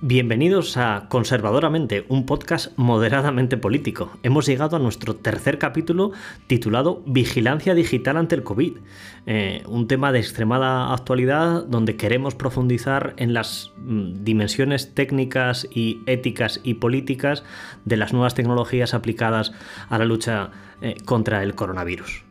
Bienvenidos a Conservadoramente, un podcast moderadamente político. Hemos llegado a nuestro tercer capítulo titulado Vigilancia Digital ante el COVID, eh, un tema de extremada actualidad donde queremos profundizar en las mm, dimensiones técnicas y éticas y políticas de las nuevas tecnologías aplicadas a la lucha eh, contra el coronavirus.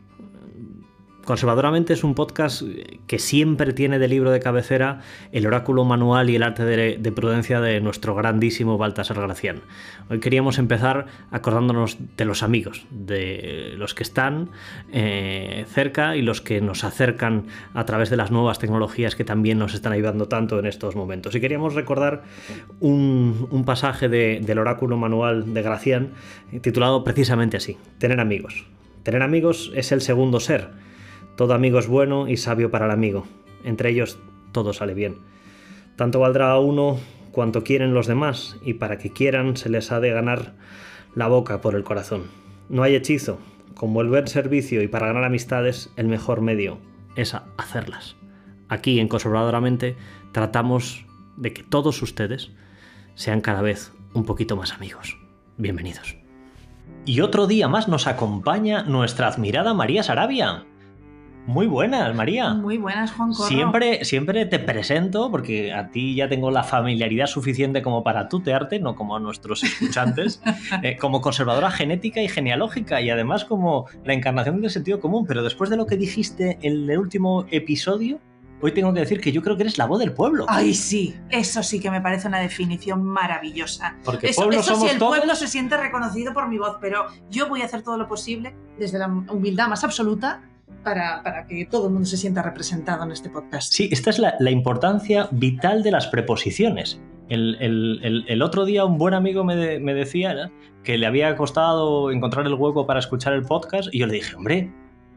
Conservadoramente es un podcast que siempre tiene de libro de cabecera el oráculo manual y el arte de, prudencia de nuestro grandísimo Baltasar Gracián. Hoy queríamos empezar acordándonos de los amigos, de los que están eh, cerca y los que nos acercan a través de las nuevas tecnologías que también nos están ayudando tanto en estos momentos. Y queríamos recordar un, pasaje del oráculo manual de Gracián titulado precisamente así, Tener amigos. Tener amigos es el segundo ser todo amigo es bueno y sabio para el amigo. Entre ellos todo sale bien. Tanto valdrá a uno cuanto quieren los demás, y para que quieran se les ha de ganar la boca por el corazón. No hay hechizo, como el servicio y para ganar amistades, el mejor medio es hacerlas. Aquí en Conservadoramente tratamos de que todos ustedes sean cada vez un poquito más amigos. Bienvenidos. Y otro día más nos acompaña nuestra admirada María Sarabia. Muy buenas, María. Muy buenas, Juan Corro. Siempre, siempre te presento, porque a ti ya tengo la familiaridad suficiente como para tutearte, no como a nuestros escuchantes, eh, como conservadora genética y genealógica, y además como la encarnación del sentido común. Pero después de lo que dijiste en el último episodio, hoy tengo que decir que yo creo que eres la voz del pueblo. Ay, sí, eso sí que me parece una definición maravillosa. Porque eso, pueblo eso sí, el pueblo se siente reconocido por mi voz, pero yo voy a hacer todo lo posible, desde la humildad más absoluta, para, que todo el mundo se sienta representado en este podcast. Sí, esta es la, importancia vital de las preposiciones. El, otro día un buen amigo me, decía que le había costado encontrar el hueco para escuchar el podcast y yo le dije, hombre,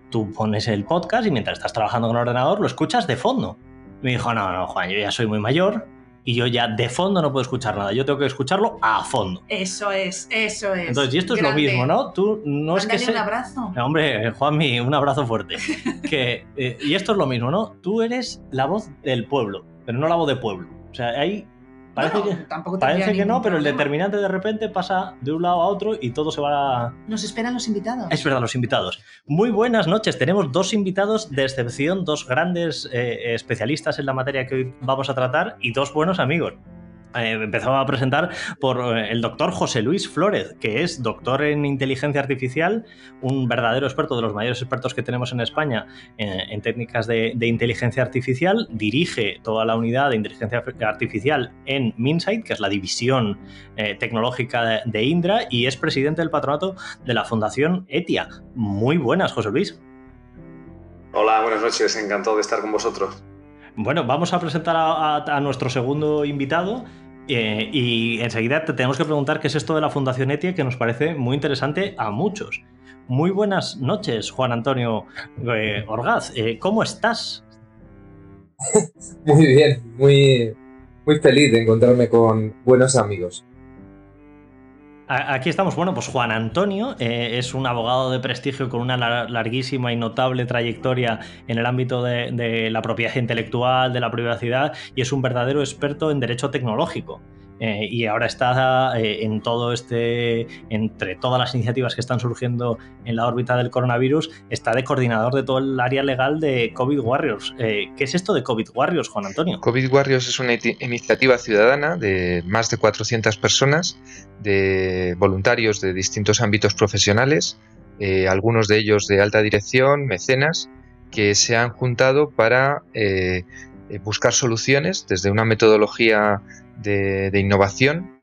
tú pones el podcast y mientras estás trabajando con el ordenador lo escuchas de fondo. Me dijo, no, no, Juan, yo ya soy muy mayor, y yo ya de fondo no puedo escuchar nada, yo tengo que escucharlo a fondo. Eso es, eso es. Entonces, y esto es lo mismo, ¿no? Tú no es que un abrazo. Hombre, Juanmi, un abrazo fuerte. que, eh, y esto es lo mismo, ¿no? Tú eres la voz del pueblo, pero no la voz de pueblo. O sea, hay Parece que, parece que no, pero el determinante de repente pasa de un lado a otro y todo se va a... Nos esperan los invitados. Es verdad, los invitados. Muy buenas noches. Tenemos dos invitados de excepción, dos grandes eh, especialistas en la materia que hoy vamos a tratar y dos buenos amigos. Eh, empezaba a presentar por eh, el doctor José Luis Flórez, que es doctor en inteligencia artificial, un verdadero experto de los mayores expertos que tenemos en España en, técnicas de, inteligencia artificial, dirige toda la unidad de inteligencia artificial en Minsight, que es la división eh, tecnológica de, Indra, y es presidente del patronato de la Fundación ETIA. Muy buenas, José Luis. Hola, buenas noches, encantado de estar con vosotros. Bueno, vamos a presentar a nuestro segundo invitado, eh, y enseguida te tenemos que preguntar qué es esto de la Fundación ETIA, que nos parece muy interesante a muchos. Muy buenas noches, Juan Antonio eh, Orgaz. Eh, ¿Cómo estás? muy bien, muy, muy feliz de encontrarme con buenos amigos. Aquí estamos, bueno, pues Juan Antonio eh, es un abogado de prestigio con una larguísima y notable trayectoria en el ámbito de, la propiedad intelectual, de la privacidad, y es un verdadero experto en derecho tecnológico. Eh, y ahora está eh, en todo este, entre todas las iniciativas que están surgiendo en la órbita del coronavirus, está de coordinador de todo el área legal de COVID Warriors. ¿Qué es esto de COVID Warriors, Juan Antonio? COVID Warriors es una iniciativa ciudadana de más de 400 personas de voluntarios de distintos ámbitos profesionales, eh, algunos de ellos de alta dirección, mecenas, que se han juntado para eh, eh, buscar soluciones desde una metodología de, innovación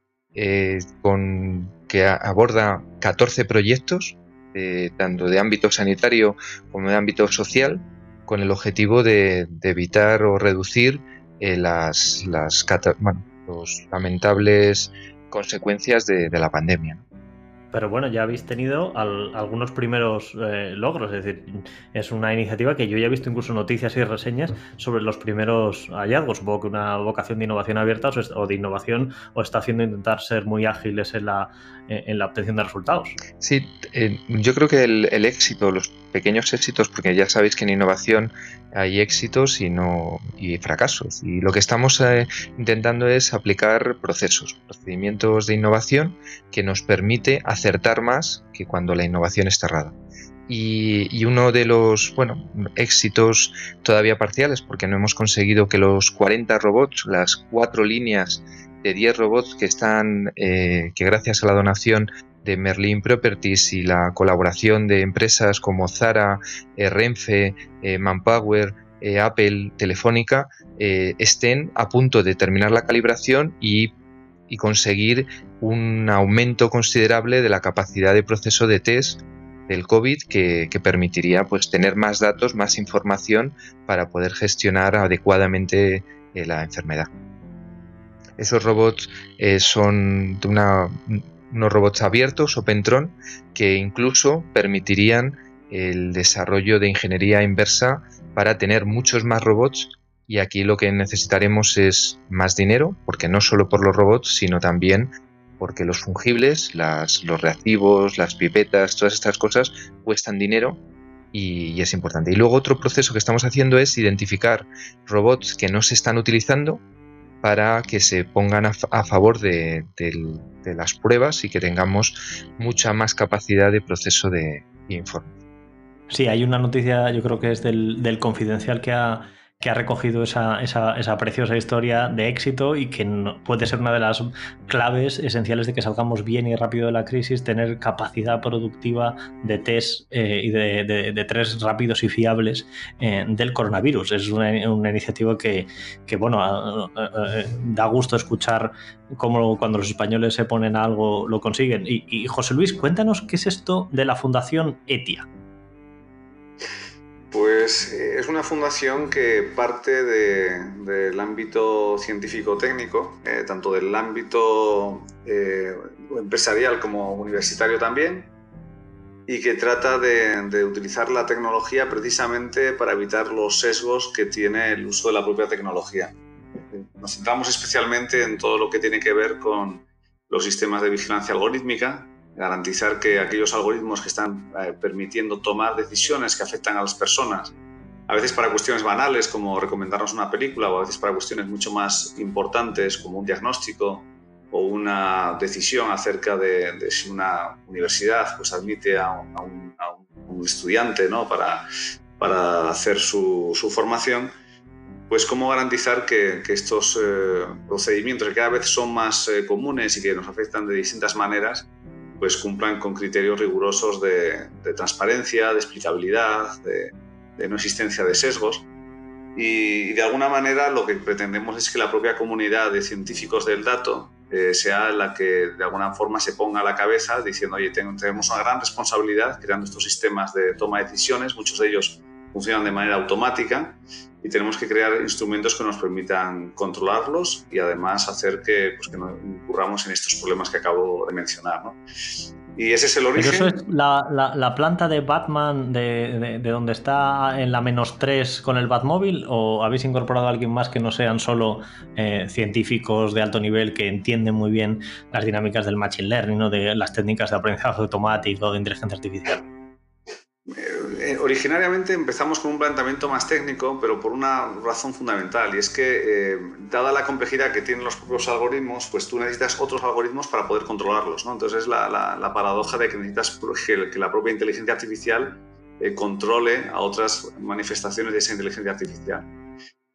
con, que aborda 14 proyectos, tanto de ámbito sanitario como de ámbito social, con el objetivo de, evitar o reducir las, las los lamentables consecuencias de, la pandemia. Pero bueno, ya habéis tenido algunos primeros eh, logros. Es decir, es una iniciativa que yo ya he visto incluso noticias y reseñas sobre los primeros hallazgos. Supongo que una vocación de innovación abierta o de innovación o está haciendo intentar ser muy ágiles en la, en la obtención de resultados. Sí, eh, yo creo que el, éxito, los pequeños éxitos, porque ya sabéis que en innovación hay éxitos y no y fracasos. Y lo que estamos eh, intentando es aplicar procesos, procedimientos de innovación que nos permite acertar más que cuando la innovación es cerrada. Y, uno de los bueno, éxitos todavía parciales, porque no hemos conseguido que los 40 robots, las cuatro líneas de 10 robots que están, eh, que gracias a la donación de Merlin Properties y la colaboración de empresas como Zara, eh, Renfe, eh, Manpower, Apple, Telefónica, estén a punto de terminar la calibración y, conseguir un aumento considerable de la capacidad de proceso de test del COVID que, permitiría pues, tener más datos, más información para poder gestionar adecuadamente la enfermedad. Esos robots son de una unos robots abiertos, OpenTron, que incluso permitirían el desarrollo de ingeniería inversa para tener muchos más robots y aquí lo que necesitaremos es más dinero, porque no solo por los robots, sino también porque los fungibles, los reactivos, las pipetas, todas estas cosas cuestan dinero y, y, es importante. Y luego otro proceso que estamos haciendo es identificar robots que no se están utilizando para que se pongan a, favor de, las pruebas y que tengamos mucha más capacidad de proceso de información. Sí, hay una noticia, yo creo que es del confidencial que ha, que ha recogido esa, esa, preciosa historia de éxito y que puede ser una de las claves esenciales de que salgamos bien y rápido de la crisis, tener capacidad productiva de test eh, y de, de, test rápidos y fiables eh, del coronavirus. Es una, iniciativa que, que bueno, da gusto escuchar cómo cuando los españoles se ponen a algo lo consiguen. Y José Luis, cuéntanos qué es esto de la Fundación ETIA. Pues eh, es una fundación que parte del ámbito científico-técnico, eh, tanto del ámbito eh, empresarial como universitario también, y que trata de, utilizar la tecnología precisamente para evitar los sesgos que tiene el uso de la propia tecnología. Nos centramos especialmente en todo lo que tiene que ver con los sistemas de vigilancia algorítmica, garantizar que aquellos algoritmos que están eh, permitiendo tomar decisiones que afectan a las personas, a veces para cuestiones banales como recomendarnos una película o a veces para cuestiones mucho más importantes como un diagnóstico o una decisión acerca de, si una universidad pues, admite a un, estudiante ¿no? para, para hacer su, su, formación, pues cómo garantizar que, que estos eh, procedimientos que cada vez son más eh, comunes y que nos afectan de distintas maneras, pues cumplan con criterios rigurosos de, transparencia, de explicabilidad, de, no existencia de sesgos. Y, de alguna manera lo que pretendemos es que la propia comunidad de científicos del dato eh, sea la que de alguna forma se ponga a la cabeza diciendo, oye, tenemos una gran responsabilidad creando estos sistemas de toma de decisiones, muchos de ellos funcionan de manera automática y tenemos que crear instrumentos que nos permitan controlarlos y además hacer que, pues, que no incurramos en estos problemas que acabo de mencionar. ¿no? Y ese es el origen. eso es la, la, planta de Batman de, de, donde está en la menos 3 con el Batmóvil o habéis incorporado a alguien más que no sean solo eh, científicos de alto nivel que entienden muy bien las dinámicas del Machine Learning, ¿no? de las técnicas de aprendizaje automático, de inteligencia artificial? Originariamente empezamos con un planteamiento más técnico, pero por una razón fundamental, y es que, eh, dada la complejidad que tienen los propios algoritmos, pues tú necesitas otros algoritmos para poder controlarlos. ¿no? Entonces es la, la, paradoja de que necesitas que, la propia inteligencia artificial eh, controle a otras manifestaciones de esa inteligencia artificial.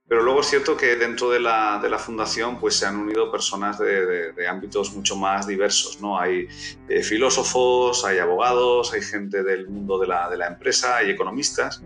Pero luego es cierto que dentro de la, de la fundación pues se han unido personas de, de, ámbitos mucho más diversos. ¿no? Hay eh, filósofos, hay abogados, hay gente del mundo de la, de la empresa, hay economistas,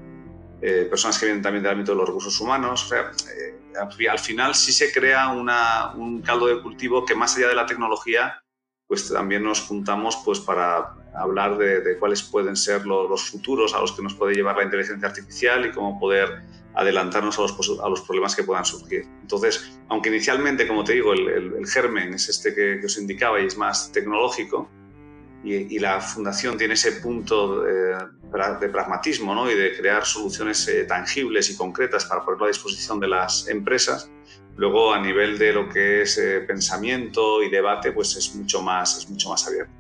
eh, personas que vienen también del ámbito de los recursos humanos. O sea, eh, al final sí se crea una, un caldo de cultivo que más allá de la tecnología pues también nos juntamos pues para hablar de, de cuáles pueden ser los futuros a los que nos puede llevar la inteligencia artificial y cómo poder adelantarnos a los, a los problemas que puedan surgir. Entonces, aunque inicialmente, como te digo, el, germen es este que, os indicaba y es más tecnológico, y, la fundación tiene ese punto de, de pragmatismo ¿no? y de crear soluciones tangibles y concretas para ponerlo a disposición de las empresas, luego a nivel de lo que es pensamiento y debate, pues es mucho más, es mucho más abierto.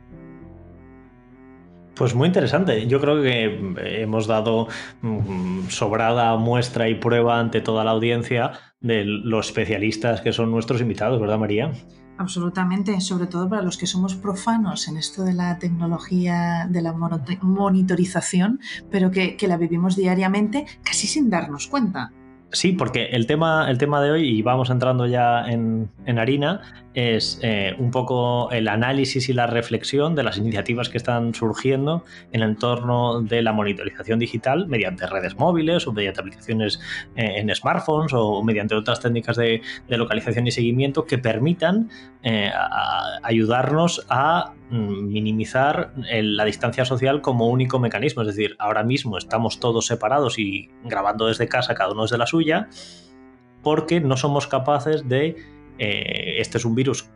Pues muy interesante. Yo creo que hemos dado mm, sobrada muestra y prueba ante toda la audiencia de los especialistas que son nuestros invitados, ¿verdad, María? Absolutamente, sobre todo para los que somos profanos en esto de la tecnología, de la monitorización, pero que, que la vivimos diariamente casi sin darnos cuenta. Sí, porque el tema, el tema de hoy, y vamos entrando ya en, harina, es eh, un poco el análisis y la reflexión de las iniciativas que están surgiendo en el entorno de la monitorización digital mediante redes móviles o mediante aplicaciones eh, en smartphones o mediante otras técnicas de, localización y seguimiento que permitan eh, ayudarnos a mm, minimizar la distancia social como único mecanismo. Es decir, ahora mismo estamos todos separados y grabando desde casa, cada uno desde la suya, porque no somos capaces de... Eh, este es un virus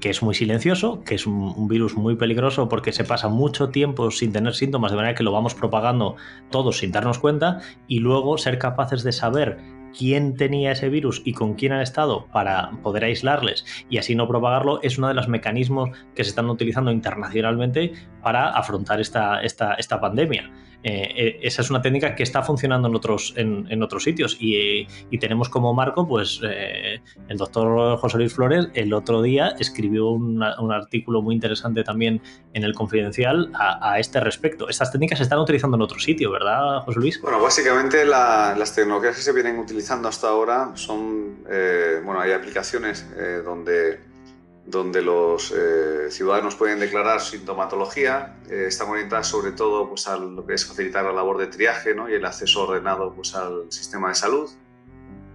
que es muy silencioso, que es un, virus muy peligroso porque se pasa mucho tiempo sin tener síntomas, de manera que lo vamos propagando todos sin darnos cuenta, y luego ser capaces de saber quién tenía ese virus y con quién han estado para poder aislarles y así no propagarlo es uno de los mecanismos que se están utilizando internacionalmente para afrontar esta, esta, esta pandemia. Eh, eh, esa es una técnica que está funcionando en otros, en, otros sitios y, tenemos como marco, pues eh, el doctor José Luis Flores el otro día escribió un artículo muy interesante también en el Confidencial a, este respecto. Estas técnicas se están utilizando en otro sitio, ¿verdad, José Luis? Bueno, básicamente las tecnologías que se vienen utilizando hasta ahora son, bueno, hay aplicaciones donde donde los eh, ciudadanos pueden declarar sintomatología. Eh, están orientadas sobre todo pues, a lo que es facilitar la labor de triaje ¿no? y el acceso ordenado pues, al sistema de salud.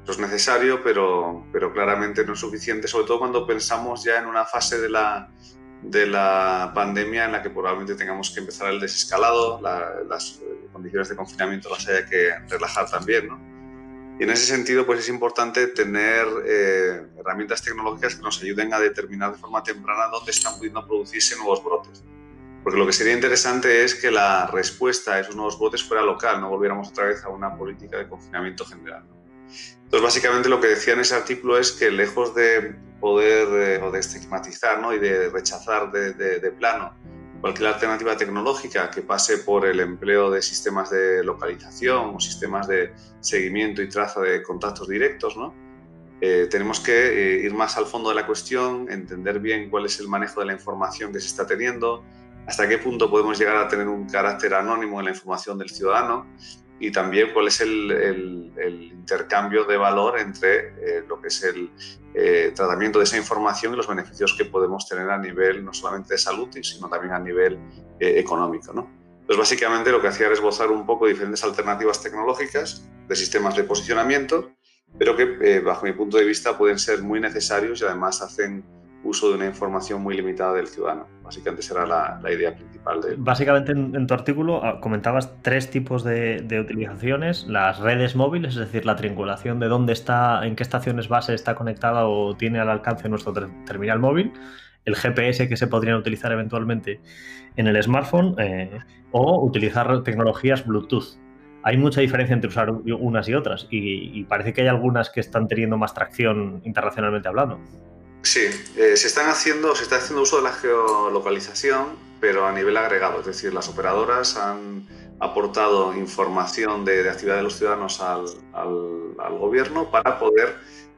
Eso es necesario, pero, pero claramente no es suficiente, sobre todo cuando pensamos ya en una fase de la, de la pandemia en la que probablemente tengamos que empezar el desescalado, las condiciones de confinamiento las haya que relajar también. ¿no? Y en ese sentido, pues es importante tener eh, herramientas tecnológicas que nos ayuden a determinar de forma temprana dónde están pudiendo producirse nuevos brotes. Porque lo que sería interesante es que la respuesta a esos nuevos brotes fuera local, no volviéramos otra vez a una política de confinamiento general. Entonces, básicamente lo que decía en ese artículo es que lejos de poder eh, o de estigmatizar ¿no? y de rechazar de, plano cualquier alternativa tecnológica que pase por el empleo de sistemas de localización o sistemas de seguimiento y traza de contactos directos, ¿no? Eh, tenemos que eh, ir más al fondo de la cuestión, entender bien cuál es el manejo de la información que se está teniendo, hasta qué punto podemos llegar a tener un carácter anónimo en la información del ciudadano y también cuál es el, intercambio de valor entre eh, lo que es el eh, tratamiento de esa información y los beneficios que podemos tener a nivel no solamente de salud, sino también a nivel eh, económico. ¿no? Entonces, básicamente lo que hacía era esbozar un poco diferentes alternativas tecnológicas de sistemas de posicionamiento, pero que bajo mi punto de vista pueden ser muy necesarios y además hacen uso de una información muy limitada del ciudadano. Básicamente será la, idea principal de... Básicamente en, tu artículo ah, comentabas tres tipos de, utilizaciones. Las redes móviles, es decir, la triangulación de dónde está, en qué estaciones base está conectada o tiene al alcance nuestro terminal móvil. El GPS que se podrían utilizar eventualmente en el smartphone eh, o utilizar tecnologías Bluetooth. Hay mucha diferencia entre usar unas y otras y parece que hay algunas que están teniendo más tracción internacionalmente hablando. Sí, eh, se están haciendo, se está haciendo uso de la geolocalización, pero a nivel agregado, es decir, las operadoras han aportado información de, actividad de los ciudadanos al, gobierno para poder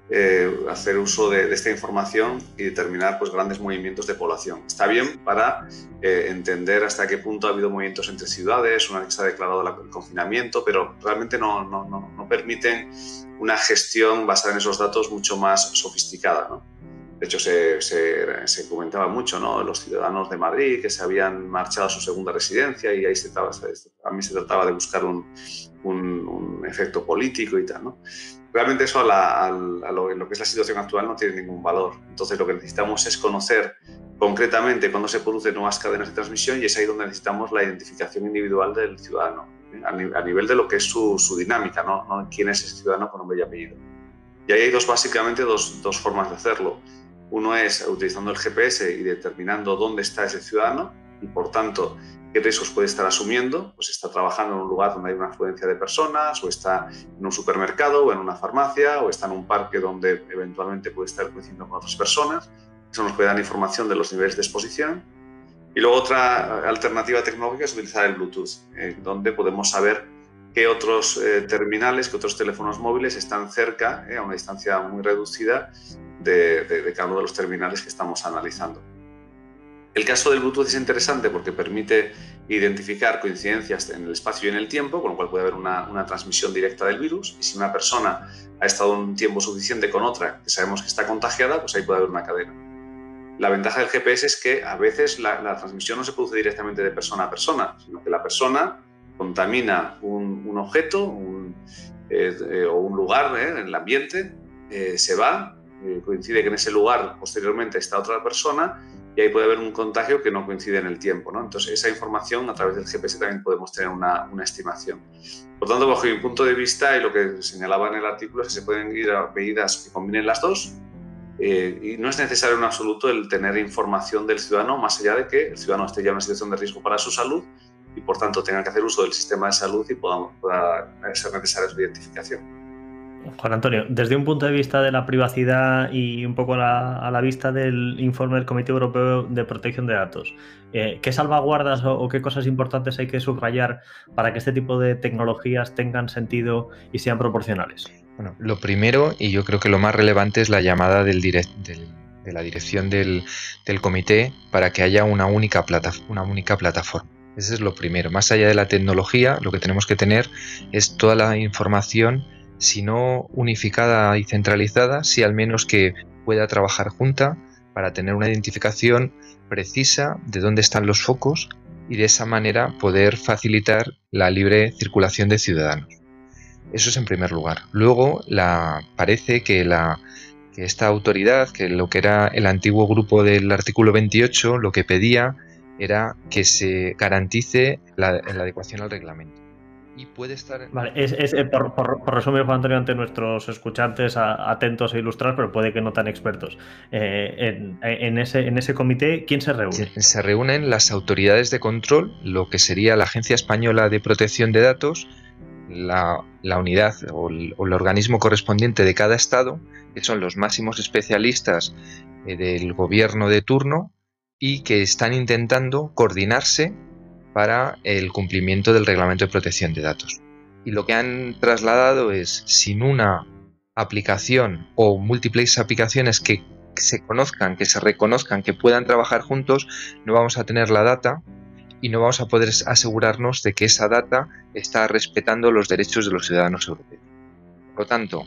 eh, hacer uso de, esta información y determinar pues, grandes movimientos de población. Está bien para eh, entender hasta qué punto ha habido movimientos entre ciudades, una vez que se ha declarado el confinamiento, pero realmente no, no, no, no permiten una gestión basada en esos datos mucho más sofisticada. ¿no? De hecho, se, se, comentaba mucho, ¿no? Los ciudadanos de Madrid que se habían marchado a su segunda residencia y ahí se trataba, a mí se trataba de buscar un, un, efecto político y tal, ¿no? Realmente eso a, lo, en lo que es la situación actual no tiene ningún valor. Entonces lo que necesitamos es conocer concretamente cuándo se producen nuevas cadenas de transmisión y es ahí donde necesitamos la identificación individual del ciudadano, ¿eh? a, nivel de lo que es su, su dinámica, ¿no? ¿no? quién es ese ciudadano con nombre y apellido. Y ahí hay dos, básicamente dos, dos formas de hacerlo uno es utilizando el GPS y determinando dónde está ese ciudadano y por tanto qué riesgos puede estar asumiendo, pues está trabajando en un lugar donde hay una afluencia de personas, o está en un supermercado, o en una farmacia, o está en un parque donde eventualmente puede estar coincidiendo con otras personas. Eso nos puede dar información de los niveles de exposición. Y luego otra alternativa tecnológica es utilizar el Bluetooth, eh, donde podemos saber qué otros eh, terminales, qué otros teléfonos móviles están cerca, eh, a una distancia muy reducida, de, cada uno de los terminales que estamos analizando. El caso del Bluetooth es interesante porque permite identificar coincidencias en el espacio y en el tiempo, con lo cual puede haber una, transmisión directa del virus. Y si una persona ha estado un tiempo suficiente con otra que sabemos que está contagiada, pues ahí puede haber una cadena. La ventaja del GPS es que a veces la, transmisión no se produce directamente de persona a persona, sino que la persona contamina un, objeto eh, eh, o un lugar eh, en el ambiente, se va, coincide que en ese lugar posteriormente está otra persona y ahí puede haber un contagio que no coincide en el tiempo. ¿no? Entonces, esa información a través del GPS también podemos tener una, una, estimación. Por tanto, bajo mi punto de vista, y lo que señalaba en el artículo, es que se pueden ir a medidas que combinen las dos. Eh, y no es necesario en absoluto el tener información del ciudadano, más allá de que el ciudadano esté ya en una situación de riesgo para su salud y, por tanto, tenga que hacer uso del sistema de salud y pueda, pueda ser necesaria su identificación. Juan Antonio, desde un punto de vista de la privacidad y un poco a la, vista del informe del Comité Europeo de Protección de Datos, eh, ¿qué salvaguardas o, qué cosas importantes hay que subrayar para que este tipo de tecnologías tengan sentido y sean proporcionales? Bueno, lo primero, y yo creo que lo más relevante, es la llamada del de la dirección del, comité para que haya una única, una única plataforma. Ese es lo primero. Más allá de la tecnología, lo que tenemos que tener es toda la información si no unificada y centralizada, si al menos que pueda trabajar junta para tener una identificación precisa de dónde están los focos y de esa manera poder facilitar la libre circulación de ciudadanos. Eso es en primer lugar. Luego la, parece que esta autoridad, que lo que era el antiguo grupo del artículo 28, lo que pedía era que se garantice la adecuación al reglamento y puede estar. Vale, es, eh, por, resumir, Juan Antonio, ante nuestros escuchantes atentos a ilustrar, pero puede que no tan expertos. Eh, en, ese, en ese comité, ¿quién se reúne? Se, reúnen las autoridades de control, lo que sería la Agencia Española de Protección de Datos, la, unidad o el, organismo correspondiente de cada estado, que son los máximos especialistas eh, del gobierno de turno y que están intentando coordinarse para el cumplimiento del reglamento de protección de datos. Y lo que han trasladado es, sin una aplicación o múltiples aplicaciones que se conozcan, que se reconozcan, que puedan trabajar juntos, no vamos a tener la data y no vamos a poder asegurarnos de que esa data está respetando los derechos de los ciudadanos europeos. Por lo tanto,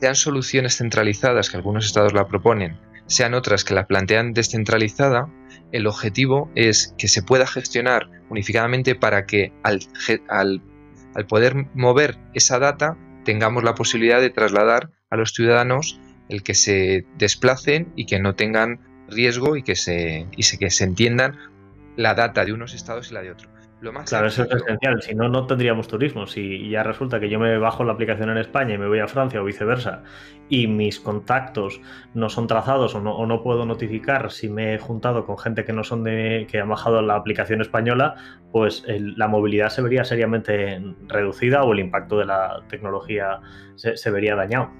sean soluciones centralizadas, que algunos estados la proponen, sean otras que la plantean descentralizada, el objetivo es que se pueda gestionar unificadamente para que al, poder mover esa data tengamos la posibilidad de trasladar a los ciudadanos el que se desplacen y que no tengan riesgo y que se, y que se entiendan la data de unos estados y la de otros claro, eso es esencial. Si no, no tendríamos turismo. Si ya resulta que yo me bajo la aplicación en España y me voy a Francia o viceversa, y mis contactos no son trazados o no, puedo notificar si me he juntado con gente que no son de que han bajado la aplicación española, pues la movilidad se vería seriamente reducida o el impacto de la tecnología se, se vería dañado.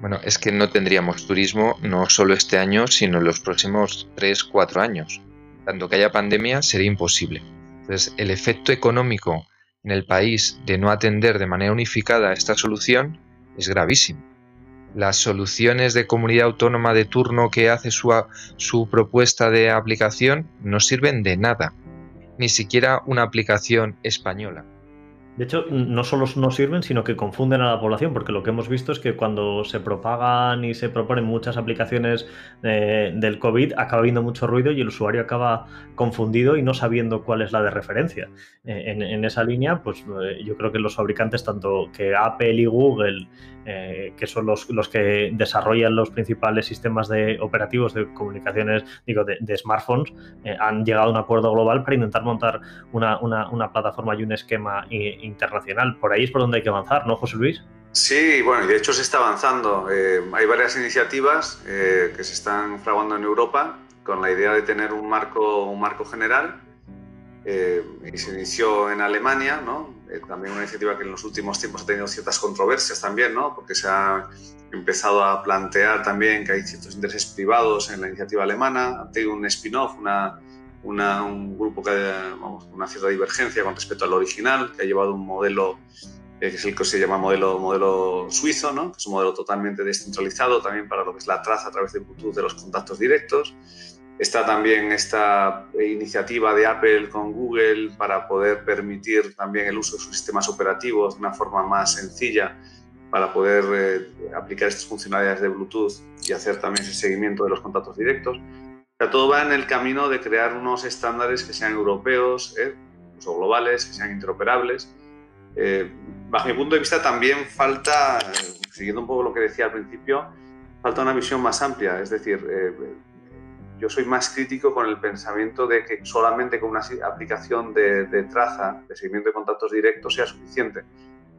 Bueno, es que no tendríamos turismo no solo este año, sino en los próximos 3-4 años. Tanto que haya pandemia sería imposible. Entonces, el efecto económico en el país de no atender de manera unificada esta solución es gravísimo. Las soluciones de comunidad autónoma de turno que hace su, su propuesta de aplicación no sirven de nada, ni siquiera una aplicación española. De hecho, no solo no sirven, sino que confunden a la población, porque lo que hemos visto es que cuando se propagan y se proponen muchas aplicaciones eh, del COVID, acaba habiendo mucho ruido y el usuario acaba confundido y no sabiendo cuál es la de referencia. Eh, en, esa línea, pues eh, yo creo que los fabricantes, tanto que Apple y Google, que son los, los, que desarrollan los principales sistemas de operativos de comunicaciones, digo, de, smartphones, han llegado a un acuerdo global para intentar montar una, una, plataforma y un esquema internacional. Por ahí es por donde hay que avanzar, ¿no, José Luis? Sí, bueno, y de hecho se está avanzando. Eh, hay varias iniciativas eh, que se están fraguando en Europa con la idea de tener un marco, un marco general y se inició en Alemania, ¿no? también una iniciativa que en los últimos tiempos ha tenido ciertas controversias también, ¿no? porque se ha empezado a plantear también que hay ciertos intereses privados en la iniciativa alemana, ha tenido un spin-off, una, una, un grupo que vamos, una cierta divergencia con respecto al original, que ha llevado un modelo eh, que es el que se llama modelo, modelo suizo, ¿no? que es un modelo totalmente descentralizado también para lo que es la traza a través de Bluetooth de los contactos directos. Está también esta iniciativa de Apple con Google para poder permitir también el uso de sus sistemas operativos de una forma más sencilla para poder eh, aplicar estas funcionalidades de Bluetooth y hacer también ese seguimiento de los contactos directos. Todo va en el camino de crear unos estándares que sean europeos eh, o globales, que sean interoperables. Eh, bajo mi punto de vista también falta, siguiendo un poco lo que decía al principio, falta una visión más amplia, es decir, yo soy más crítico con el pensamiento de que solamente con una aplicación de, traza, de seguimiento de contactos directos, sea suficiente.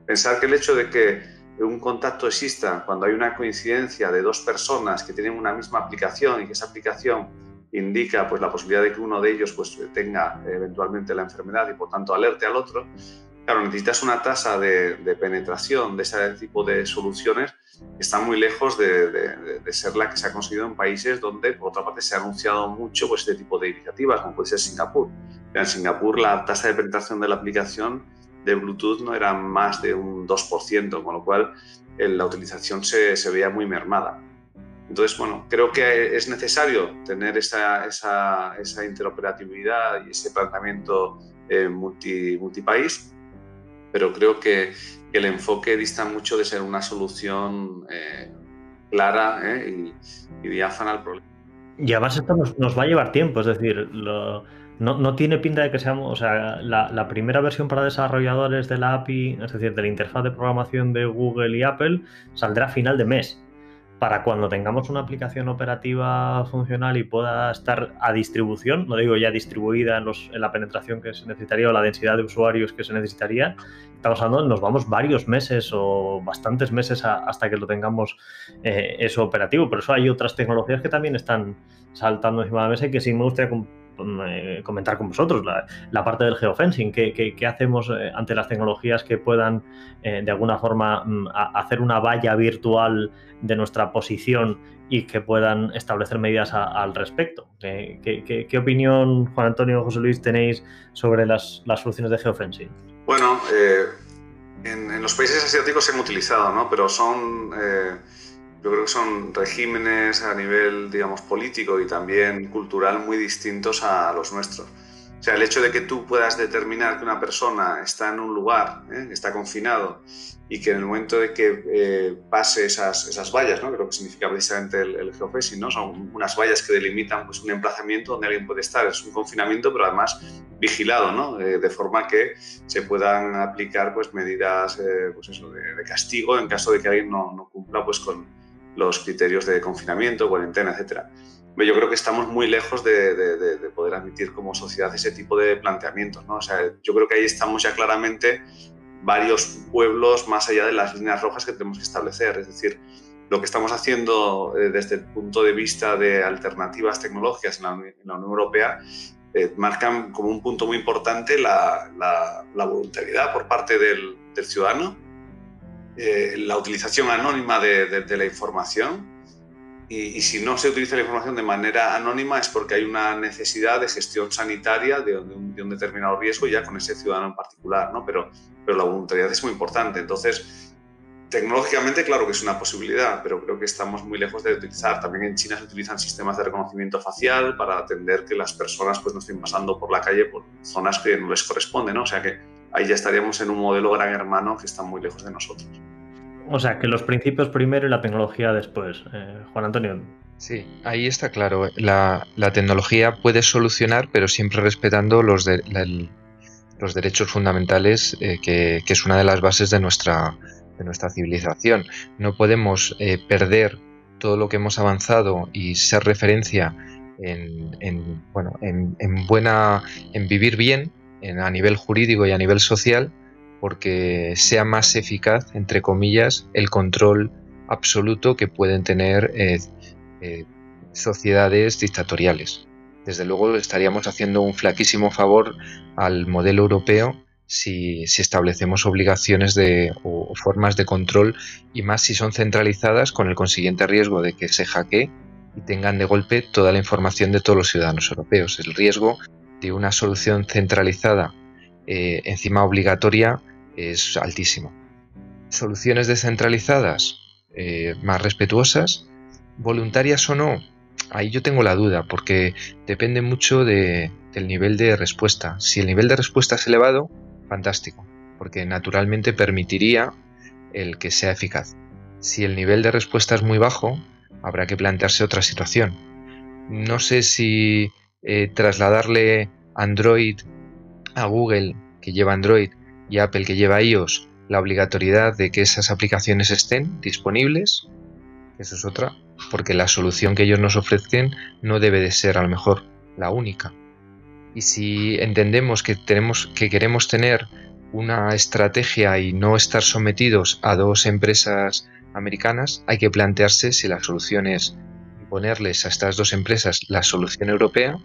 Pensar que el hecho de que un contacto exista cuando hay una coincidencia de dos personas que tienen una misma aplicación y que esa aplicación indica pues, la posibilidad de que uno de ellos pues, tenga eventualmente la enfermedad y por tanto alerte al otro, claro, necesitas una tasa de, de penetración de ese tipo de soluciones está muy lejos de, ser la que se ha conseguido en países donde, por otra parte, se ha anunciado mucho pues, este tipo de iniciativas, como puede ser Singapur. En Singapur la tasa de penetración de la aplicación de Bluetooth no era más de un 2%, con lo cual la utilización se, veía muy mermada. Entonces, bueno, creo que es necesario tener esa, interoperatividad y ese planteamiento eh, multi, multipaís, pero creo que el enfoque dista mucho de ser una solución eh, clara eh, y, diáfana al problema. Y además esto nos, va a llevar tiempo, es decir, no, tiene pinta de que seamos, o sea, la, primera versión para desarrolladores de la API, es decir, de la interfaz de programación de Google y Apple, saldrá a final de mes para cuando tengamos una aplicación operativa funcional y pueda estar a distribución, no digo ya distribuida en, los, en, la penetración que se necesitaría o la densidad de usuarios que se necesitaría, estamos hablando, nos vamos varios meses o bastantes meses hasta que lo tengamos eh, eso operativo. Por eso hay otras tecnologías que también están saltando encima de la mesa y que sí me gustaría comentar con vosotros la, parte del geofencing, ¿qué, hacemos eh, ante las tecnologías que puedan eh, de alguna forma mm, hacer una valla virtual de nuestra posición y que puedan establecer medidas al respecto? ¿Qué, opinión, Juan Antonio José Luis, tenéis sobre las, soluciones de geofencing? Bueno, en, en, los países asiáticos se han utilizado, ¿no? pero son yo creo que son regímenes a nivel, digamos, político y también cultural muy distintos a los nuestros. O sea, el hecho de que tú puedas determinar que una persona está en un lugar, ¿eh? está confinado, y que en el momento de que eh, pase esas, esas vallas, ¿no? que lo que significa precisamente el, el geofacing, ¿no? son unas vallas que delimitan pues, un emplazamiento donde alguien puede estar. Es un confinamiento, pero además vigilado, ¿no? Eh, de forma que se puedan aplicar pues, medidas pues eso, de, de, castigo en caso de que alguien no, no cumpla pues, con, los criterios de confinamiento, cuarentena, etcétera. Yo creo que estamos muy lejos de, poder admitir como sociedad ese tipo de planteamientos. ¿no? O sea, yo creo que ahí estamos ya claramente varios pueblos más allá de las líneas rojas que tenemos que establecer. Es decir, lo que estamos haciendo eh, desde el punto de vista de alternativas tecnológicas en la, Unión Europea eh, marcan como un punto muy importante la, la, voluntariedad por parte del, del ciudadano eh, la utilización anónima de, la información. Y, si no se utiliza la información de manera anónima es porque hay una necesidad de gestión sanitaria de, un, determinado riesgo ya con ese ciudadano en particular, ¿no? Pero, pero la voluntariedad es muy importante. Entonces, tecnológicamente, claro que es una posibilidad, pero creo que estamos muy lejos de utilizar. También en China se utilizan sistemas de reconocimiento facial para atender que las personas pues, no estén pasando por la calle por zonas que no les corresponden, ¿no? O sea que ahí ya estaríamos en un modelo gran hermano que está muy lejos de nosotros. O sea, que los principios primero y la tecnología después. Eh, Juan Antonio. Sí, ahí está claro. La, tecnología puede solucionar, pero siempre respetando los, los derechos fundamentales, eh, que, es una de las bases de nuestra, de nuestra civilización. No podemos eh, perder todo lo que hemos avanzado y ser referencia en, bueno, en, buena, en vivir bien a nivel jurídico y a nivel social porque sea más eficaz, entre comillas, el control absoluto que pueden tener eh, eh, sociedades dictatoriales. desde luego estaríamos haciendo un flaquísimo favor al modelo europeo si, establecemos obligaciones de, o formas de control y más si son centralizadas con el consiguiente riesgo de que se hackee y tengan de golpe toda la información de todos los ciudadanos europeos. El riesgo de una solución centralizada eh, encima obligatoria es altísimo. Soluciones descentralizadas eh, más respetuosas, voluntarias o no, ahí yo tengo la duda porque depende mucho del nivel de respuesta. Si el nivel de respuesta es elevado, fantástico, porque naturalmente permitiría el que sea eficaz. Si el nivel de respuesta es muy bajo, habrá que plantearse otra situación. No sé si eh, trasladarle Android a Google, que lleva Android, y Apple, que lleva iOS, la obligatoriedad de que esas aplicaciones estén disponibles, eso es otra, porque la solución que ellos nos ofrecen no debe de ser a lo mejor la única. Y si entendemos que tenemos que queremos tener una estrategia y no estar sometidos a dos empresas americanas, hay que plantearse si la solución es ponerles a estas dos empresas la solución europea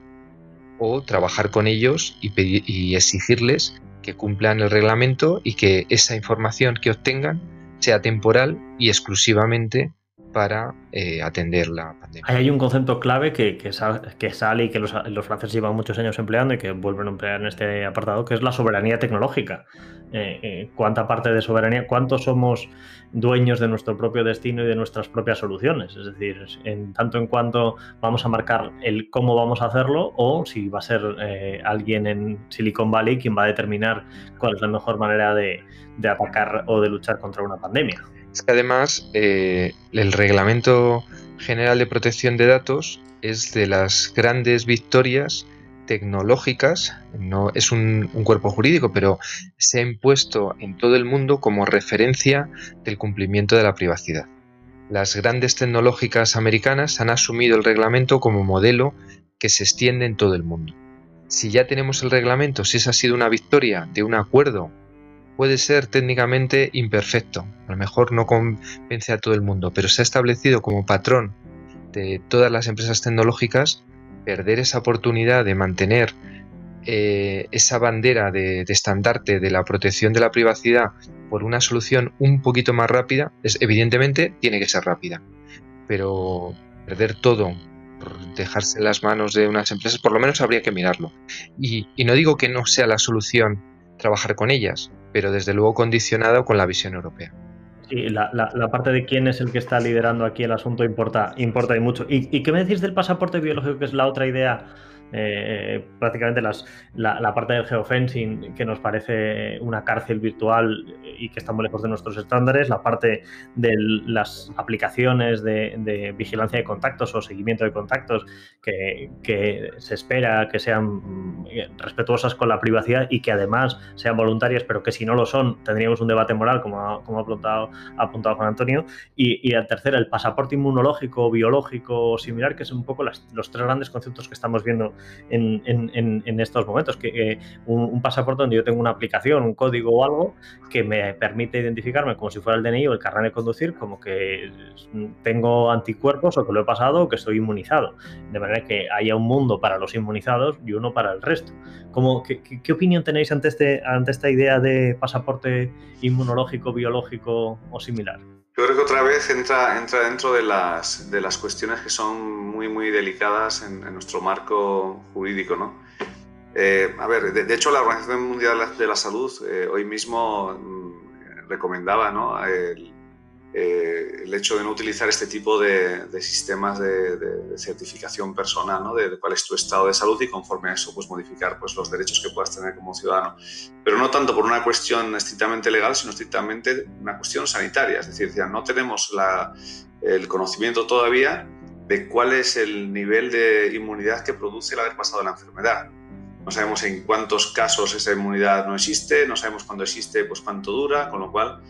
o trabajar con ellos y, exigirles que cumplan el reglamento y que esa información que obtengan sea temporal y exclusivamente para eh, atender la pandemia. hay un concepto clave que, sale y que los, franceses llevan muchos años empleando y que vuelven a emplear en este apartado, que es la soberanía tecnológica. Eh, eh, ¿Cuánta parte de soberanía, cuántos somos dueños de nuestro propio destino y de nuestras propias soluciones? Es decir, en tanto en cuanto vamos a marcar el cómo vamos a hacerlo o si va a ser alguien en Silicon Valley quien va a determinar cuál es la mejor manera de atacar o de luchar contra una pandemia. Es que además eh, el Reglamento General de Protección de Datos es de las grandes victorias tecnológicas, no es un, cuerpo jurídico, pero se ha impuesto en todo el mundo como referencia del cumplimiento de la privacidad. Las grandes tecnológicas americanas han asumido el reglamento como modelo que se extiende en todo el mundo. Si ya tenemos el reglamento, si esa ha sido una victoria de un acuerdo puede ser técnicamente imperfecto, a lo mejor no convence a todo el mundo, pero se ha establecido como patrón de todas las empresas tecnológicas perder esa oportunidad de mantener eh, esa bandera de, estandarte de la protección de la privacidad por una solución un poquito más rápida, es, evidentemente tiene que ser rápida, pero perder todo por dejarse en las manos de unas empresas, por lo menos habría que mirarlo. y no digo que no sea la solución trabajar con ellas, pero desde luego condicionado con la visión europea. Sí, la, parte de quién es el que está liderando aquí el asunto importa, importa y mucho. ¿Y, ¿Y, qué me decís del pasaporte biológico, que es la otra idea eh, prácticamente las, la, parte del geofencing que nos parece una cárcel virtual y que está muy lejos de nuestros estándares, la parte de las aplicaciones de, vigilancia de contactos o seguimiento de contactos que, se espera que sean mm, respetuosas con la privacidad y que además sean voluntarias, pero que si no lo son tendríamos un debate moral, como ha, como ha apuntado, apuntado Juan Antonio. Y, y el tercero, el pasaporte inmunológico, biológico o similar, que es un poco los tres grandes conceptos que estamos viendo en, estos momentos. Que un, pasaporte donde yo tengo una aplicación, un código o algo que me permite identificarme como si fuera el DNI o el carnet de conducir, como que tengo anticuerpos o que lo he pasado o que estoy inmunizado. De manera que haya un mundo para los inmunizados y uno para el resto. ¿Cómo, qué, qué, opinión tenéis ante, este, ante esta idea de pasaporte inmunológico, biológico o similar? Yo creo que otra vez entra, entra dentro de las, de las cuestiones que son muy, muy delicadas en, nuestro marco jurídico. ¿no? Eh, a ver, de, hecho la Organización Mundial de la Salud eh, hoy mismo mm, recomendaba ¿no? Eh, el hecho de no utilizar este tipo de, sistemas de, certificación personal, ¿no? de, cuál es tu estado de salud y conforme a eso pues modificar pues, los derechos que puedas tener como ciudadano. Pero no tanto por una cuestión estrictamente legal, sino estrictamente una cuestión sanitaria. Es decir, ya no tenemos la, el conocimiento todavía de cuál es el nivel de inmunidad que produce el haber pasado la enfermedad. No sabemos en cuántos casos esa inmunidad no existe, no sabemos cuándo existe, pues cuánto dura, con lo cual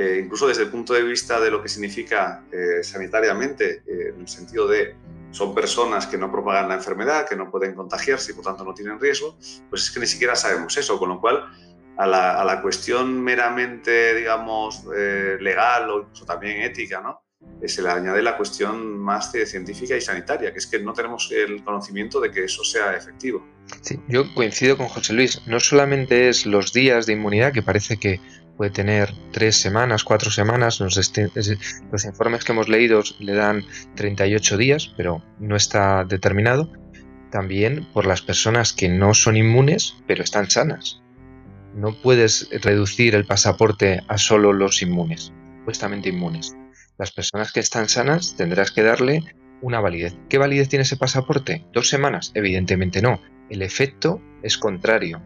eh, incluso desde el punto de vista de lo que significa eh, sanitariamente, eh, en el sentido de son personas que no propagan la enfermedad, que no pueden contagiarse y por tanto no tienen riesgo, pues es que ni siquiera sabemos eso, con lo cual a la, cuestión meramente, digamos, legal o incluso también ética, ¿no? se le añade la cuestión más científica y sanitaria, que es que no tenemos el conocimiento de que eso sea efectivo. Sí, yo coincido con José Luis. No solamente es los días de inmunidad, que parece que puede tener tres semanas, cuatro semanas. Los, los informes que hemos leído le dan 38 días, pero no está determinado. También por las personas que no son inmunes, pero están sanas. No puedes reducir el pasaporte a solo los inmunes, supuestamente inmunes. Las personas que están sanas tendrás que darle una validez. ¿Qué validez tiene ese pasaporte? ¿Dos semanas? Evidentemente no. El efecto es contrario.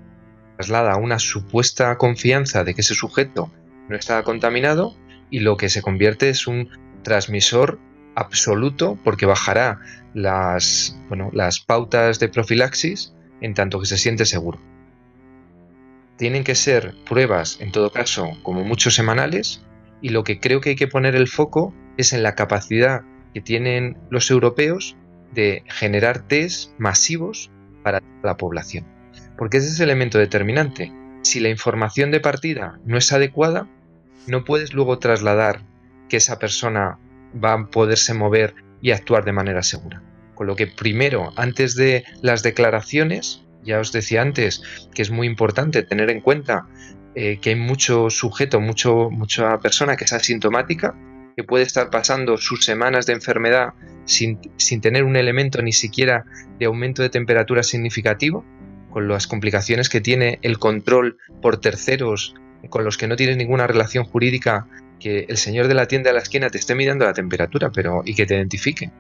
Traslada una supuesta confianza de que ese sujeto no está contaminado y lo que se convierte es un transmisor absoluto porque bajará las, las pautas de profilaxis en tanto que se siente seguro. Tienen que ser pruebas, en todo caso, como muchos semanales, y lo que creo que hay que poner el foco es en la capacidad que tienen los europeos de generar test masivos para la población. Porque ese es el elemento determinante. Si la información de partida no es adecuada, no puedes luego trasladar que esa persona va a poderse mover y actuar de manera segura. Con lo que primero, antes de las declaraciones, ya os decía antes que es muy importante tener en cuenta eh, que hay mucho sujeto, mucho, mucha persona que es asintomática, que puede estar pasando sus semanas de enfermedad sin, sin tener un elemento ni siquiera de aumento de temperatura significativo, con las complicaciones que tiene el control por terceros con los que no tienes ninguna relación jurídica, que el señor de la tienda de la esquina te esté mirando la temperatura pero y que te identifique.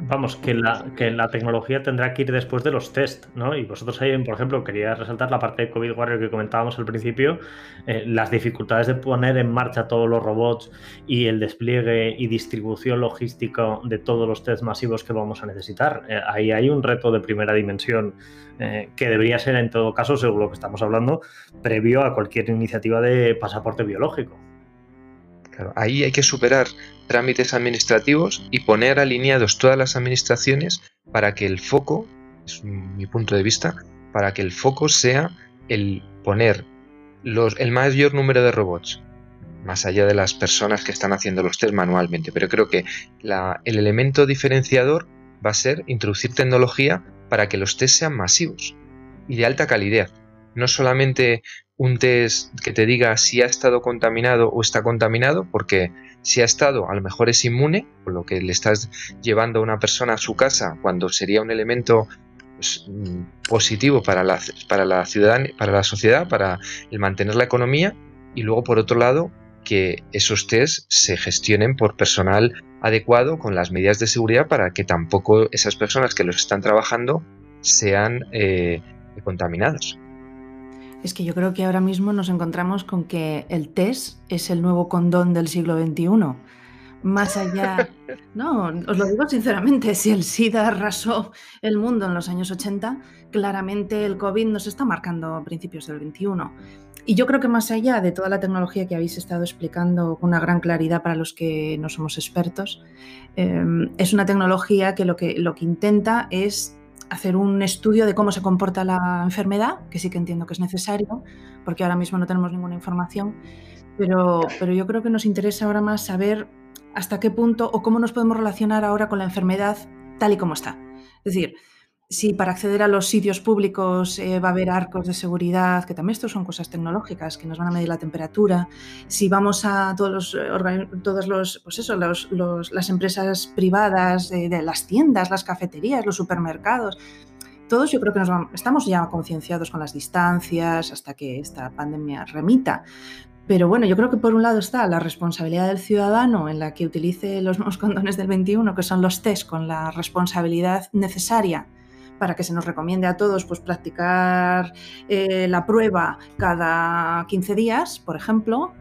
Vamos, que la, que la tecnología tendrá que ir después de los test, ¿no? Y vosotros ahí, por ejemplo, quería resaltar la parte de COVID Warrior que comentábamos al principio, eh, las dificultades de poner en marcha todos los robots y el despliegue y distribución logística de todos los test masivos que vamos a necesitar. Eh, ahí hay un reto de primera dimensión eh, que debería ser, en todo caso, según lo que estamos hablando, previo a cualquier iniciativa de pasaporte biológico ahí hay que superar trámites administrativos y poner alineados todas las administraciones para que el foco, es mi punto de vista, para que el foco sea el poner los, el mayor número de robots, más allá de las personas que están haciendo los test manualmente. Pero creo que el elemento diferenciador va a ser introducir tecnología para que los test sean masivos y de alta calidad. No solamente un test que te diga si ha estado contaminado o está contaminado, porque si ha estado, a lo mejor es inmune, por lo que le estás llevando a una persona a su casa cuando sería un elemento pues, mm, positivo para la, para la para la sociedad, para el mantener la economía, y luego por otro lado que esos test se gestionen por personal adecuado con las medidas de seguridad para que tampoco esas personas que los están trabajando sean eh, contaminadas. Es que yo creo que ahora mismo nos encontramos con que el test es el nuevo condón del siglo XXI. Más allá, no, os lo digo sinceramente, si el SIDA arrasó el mundo en los años 80, claramente el COVID nos está marcando a principios del XXI. Y yo creo que más allá de toda la tecnología que habéis estado explicando con una gran claridad para los que no somos expertos, eh, es una tecnología que lo, que lo que intenta es hacer un estudio de cómo se comporta la enfermedad, que sí que entiendo que es necesario, porque ahora mismo no tenemos ninguna información, pero, pero yo creo que nos interesa ahora más saber hasta qué punto o cómo nos podemos relacionar ahora con la enfermedad tal y como está. Es decir, si para acceder a los sitios públicos eh, va a haber arcos de seguridad, que también estos son cosas tecnológicas que nos van a medir la temperatura, si vamos a todos los, eh, los pues eso, las empresas privadas de, las tiendas, las cafeterías, los supermercados, todos yo creo que nos estamos ya concienciados con las distancias hasta que esta pandemia remita. Pero bueno, yo creo que por un lado está la responsabilidad del ciudadano en la que utilice los nuevos condones del 21, que son los test con la responsabilidad necesaria para que se nos recomiende a todos pues, practicar eh, la prueba cada 15 días, por ejemplo,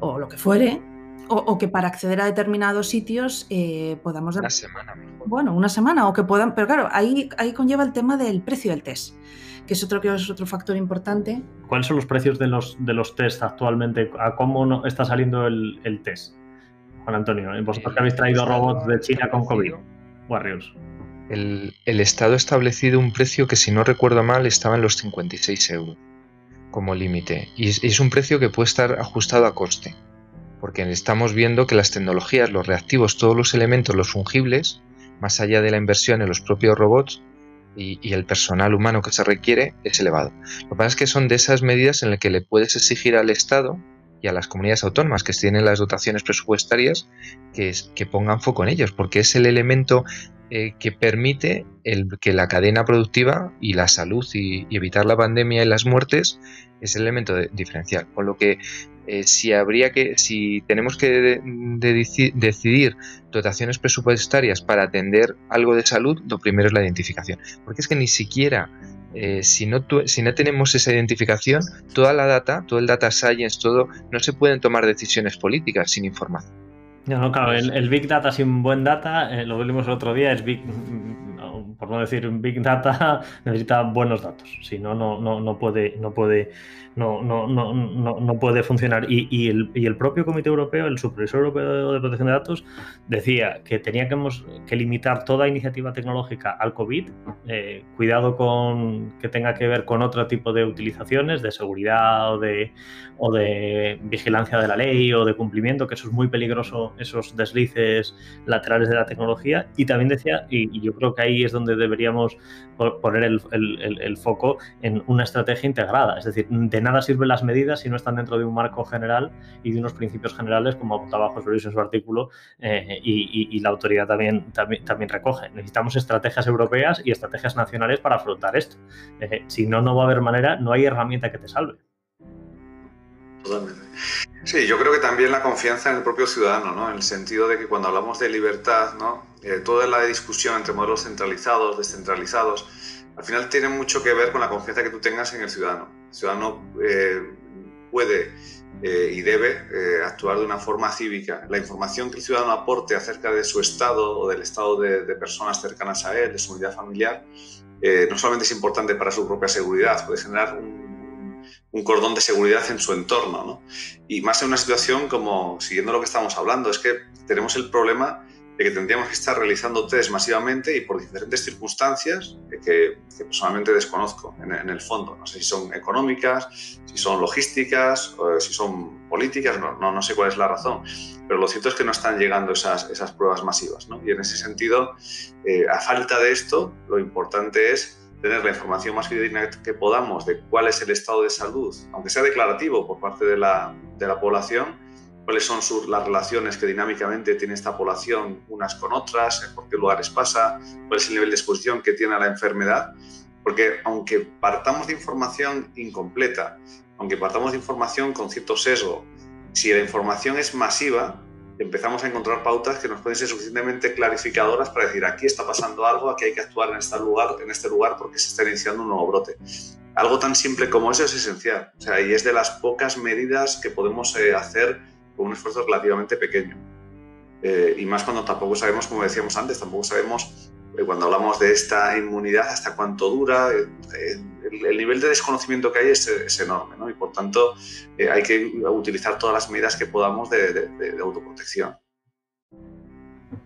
o lo que fuere, o, que para acceder a determinados sitios eh, podamos... Una semana mejor. Bueno, una semana, o que puedan... Pero claro, ahí, ahí conlleva el tema del precio del test, que es otro, que es otro factor importante. ¿Cuáles son los precios de los, de los test actualmente? ¿A cómo no está saliendo el, el test? Juan Antonio, vosotros que habéis traído robots de China con COVID, Warriors el, Estado ha establecido un precio que, si no recuerdo mal, estaba en los 56 euros como límite. Y es, un precio que puede estar ajustado a coste. porque estamos viendo que las tecnologías, los reactivos, todos los elementos, los fungibles, más allá de la inversión en los propios robots y, el personal humano que se requiere, es elevado. Lo que pasa es que son de esas medidas en las que le puedes exigir al Estado y a las comunidades autónomas que tienen las dotaciones presupuestarias que, que pongan foco en ellos, porque es el elemento eh, que permite que la cadena productiva y la salud y, evitar la pandemia y las muertes es el elemento diferencial. Con lo que eh, si habría que, si tenemos que decidir dotaciones presupuestarias para atender algo de salud, lo primero es la identificación. Porque es que ni siquiera eh, si, no si no tenemos esa identificación, toda la data, todo el data science, todo, no se pueden tomar decisiones políticas sin información. No, claro, el, Big Data sin buen data, eh, lo vimos el otro día, es Big, mm, por no decir Big Data, necesita buenos datos. Si no, no, no, no puede, no puede no, no, no, no, puede funcionar. Y, el, y, el, propio Comité Europeo, el Supervisor Europeo de Protección de Datos, decía que teníamos que limitar toda iniciativa tecnológica al COVID, eh, cuidado con que tenga que ver con otro tipo de utilizaciones, de seguridad o de, o de vigilancia de la ley o de cumplimiento, que eso es muy peligroso, esos deslices laterales de la tecnología. Y también decía, y, yo creo que ahí es donde deberíamos poner el, foco en una estrategia integrada, es decir, de nada sirven las medidas si no están dentro de un marco general y de unos principios generales, como apuntaba José Luis en su artículo, eh, y, la autoridad también, también, también, recoge. Necesitamos estrategias europeas y estrategias nacionales para afrontar esto. Eh, si no, no va a haber manera, no hay herramienta que te salve. Totalmente. Sí, yo creo que también la confianza en el propio ciudadano, ¿no? En el sentido de que cuando hablamos de libertad, ¿no? Eh, toda la discusión entre modelos centralizados, descentralizados, al final tiene mucho que ver con la confianza que tú tengas en el ciudadano. El ciudadano eh, puede eh, y debe actuar de una forma cívica. La información que el ciudadano aporte acerca de su estado o del estado de, personas cercanas a él, de su unidad familiar, no solamente es importante para su propia seguridad, puede generar un, un cordón de seguridad en su entorno. ¿no? Y más en una situación como, siguiendo lo que estamos hablando, es que tenemos el problema de que tendríamos que estar realizando test masivamente y por diferentes circunstancias que, personalmente desconozco en, el fondo. No sé si son económicas, si son logísticas, si son políticas, no, no, sé cuál es la razón, pero lo cierto es que no están llegando esas, esas pruebas masivas. ¿no? Y en ese sentido, eh, a falta de esto, lo importante es tener la información más fidedigna que podamos de cuál es el estado de salud, aunque sea declarativo por parte de la, de la población, cuáles son las relaciones que dinámicamente tiene esta población unas con otras, por qué lugares pasa, cuál es el nivel de exposición que tiene a la enfermedad, porque aunque partamos de información incompleta, aunque partamos de información con cierto sesgo, si la información es masiva, empezamos a encontrar pautas que nos pueden ser suficientemente clarificadoras para decir aquí está pasando algo, aquí hay que actuar en este lugar, en este lugar porque se está iniciando un nuevo brote. Algo tan simple como eso es esencial, o sea, y es de las pocas medidas que podemos eh, hacer con un esfuerzo relativamente pequeño. Eh, y más cuando tampoco sabemos, como decíamos antes, tampoco sabemos eh, cuando hablamos de esta inmunidad hasta cuánto dura. Eh, el, nivel de desconocimiento que hay es, enorme ¿no? y por tanto hay que utilizar todas las medidas que podamos de autoprotección.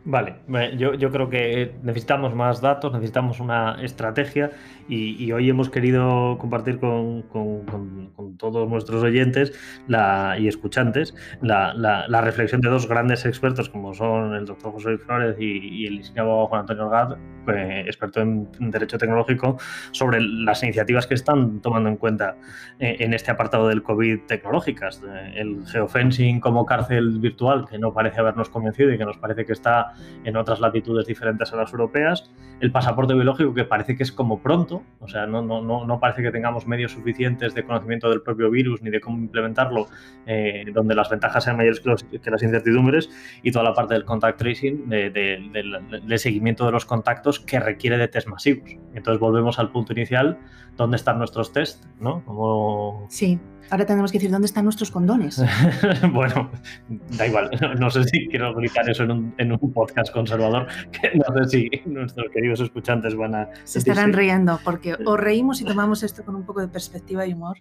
Vale, yo, yo, creo que necesitamos más datos, necesitamos una estrategia y, hoy hemos querido compartir con, todos nuestros oyentes y escuchantes la, reflexión de dos grandes expertos como son el doctor José Flores y, el licenciado Juan Antonio Orgaz, eh, experto en, Derecho Tecnológico, sobre las iniciativas que están tomando en cuenta eh, en este apartado del COVID tecnológicas. Eh, el geofencing como cárcel virtual, que no parece habernos convencido y que nos parece que está en otras latitudes diferentes a las europeas. El pasaporte biológico, que parece que es como pronto, o sea, no, no, no, parece que tengamos medios suficientes de conocimiento del propio virus ni de cómo implementarlo, eh, donde las ventajas sean mayores que, las incertidumbres, y toda la parte del contact tracing, de, seguimiento de los contactos que requiere de test masivos. Entonces volvemos al punto inicial, ¿dónde están nuestros test? ¿no? Como... Sí, Ahora tenemos que decir dónde están nuestros condones. bueno, da igual. No, sé si quiero gritar eso en un, en un, podcast conservador, que no sé si nuestros queridos escuchantes van a... Se estarán riendo, porque o reímos y tomamos esto con un poco de perspectiva y humor,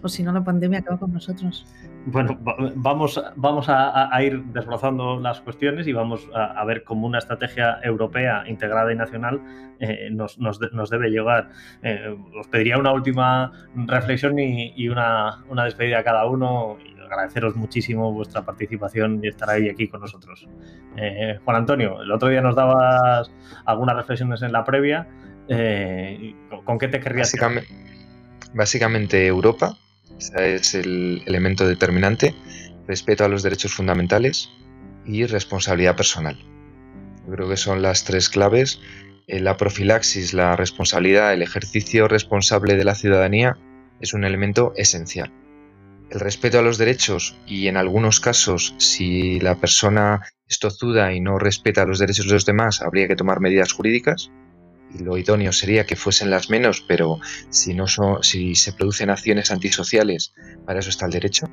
o si no, la pandemia acaba con nosotros. Bueno, vamos, vamos a, ir desbrozando las cuestiones y vamos a, ver cómo una estrategia europea integrada y nacional eh, nos, nos, nos, debe llegar. Eh, os pediría una última reflexión y, y una, una despedida a cada uno agradeceros muchísimo vuestra participación y estar ahí aquí con nosotros. Eh, Juan Antonio, el otro día nos dabas algunas reflexiones en la previa. Eh, ¿Con qué te querrías? Básicamente, básicamente Europa, es el elemento determinante, respeto a los derechos fundamentales y responsabilidad personal. Creo que son las tres claves. La profilaxis, la responsabilidad, el ejercicio responsable de la ciudadanía es un elemento esencial. El respeto a los derechos y en algunos casos si la persona es tozuda y no respeta los derechos de los demás habría que tomar medidas jurídicas y lo idóneo sería que fuesen las menos, pero si no son, si se producen acciones antisociales, para eso está el derecho.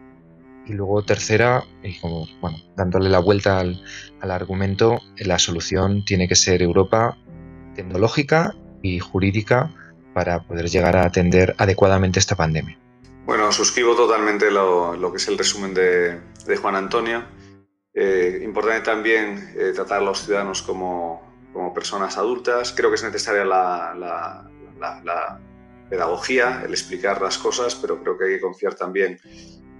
Y luego tercera, y como bueno, dándole la vuelta al argumento, la solución tiene que ser Europa tecnológica y jurídica para poder llegar a atender adecuadamente esta pandemia. Bueno, suscribo totalmente lo, lo que es el resumen de, de Juan Antonio. Eh, importante también eh, tratar a los ciudadanos como, como, personas adultas. Creo que es necesaria la, la, la, pedagogía, el explicar las cosas, pero creo que hay que confiar también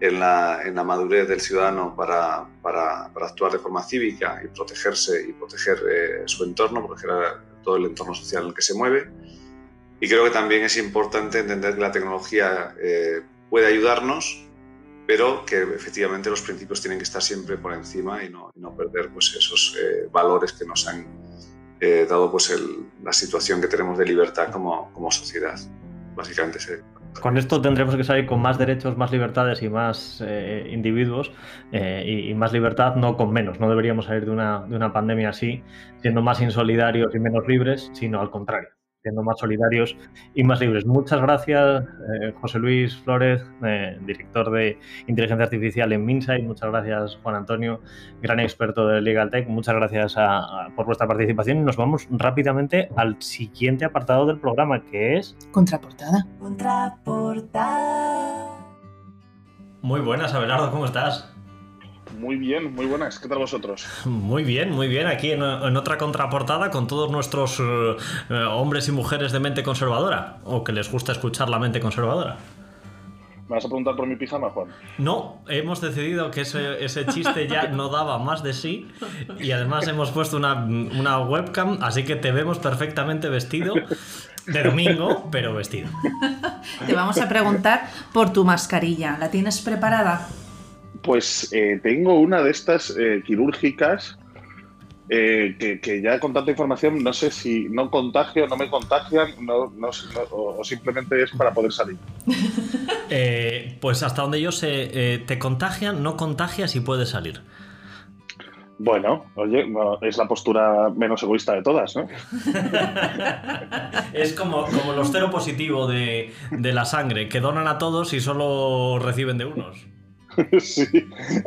en la, en la madurez del ciudadano para, para, para, actuar de forma cívica y protegerse y proteger eh, su entorno, proteger todo el entorno social en el que se mueve. Y creo que también es importante entender que la tecnología eh, puede ayudarnos, pero que efectivamente los principios tienen que estar siempre por encima y no, y no perder pues, esos eh, valores que nos han eh, dado pues, el, la situación que tenemos de libertad como, como sociedad. Básicamente. Con esto tendremos que salir con más derechos, más libertades y más eh, individuos eh, y, y, más libertad, no con menos. No deberíamos salir de una, de una pandemia así, siendo más insolidarios y menos libres, sino al contrario siendo más solidarios y más libres. Muchas gracias, eh, José Luis Flores, eh, director de inteligencia artificial en Minsight. Muchas gracias, Juan Antonio, gran experto de Legal Tech. Muchas gracias a, a, por vuestra participación y nos vamos rápidamente al siguiente apartado del programa, que es... Contraportada. Contraportada. Muy buenas, Abelardo, ¿cómo estás? Muy bien, muy buenas. ¿Qué tal vosotros? Muy bien, muy bien. Aquí en, en otra contraportada con todos nuestros uh, hombres y mujeres de mente conservadora, o que les gusta escuchar la mente conservadora. ¿Me vas a preguntar por mi pijama, Juan? No, hemos decidido que ese, ese chiste ya no daba más de sí y además hemos puesto una, una webcam, así que te vemos perfectamente vestido de domingo, pero vestido. Te vamos a preguntar por tu mascarilla. ¿La tienes preparada? Pues eh, tengo una de estas eh, quirúrgicas eh, que, que, ya con tanta información no sé si no contagio, no me contagian no, no, no o, o, simplemente es para poder salir. pues hasta donde yo sé, te contagian, no contagias y puedes salir. Bueno, oye, es la postura menos egoísta de todas, ¿no? es como, como los cero positivo de, de la sangre, que donan a todos y solo reciben de unos. sí.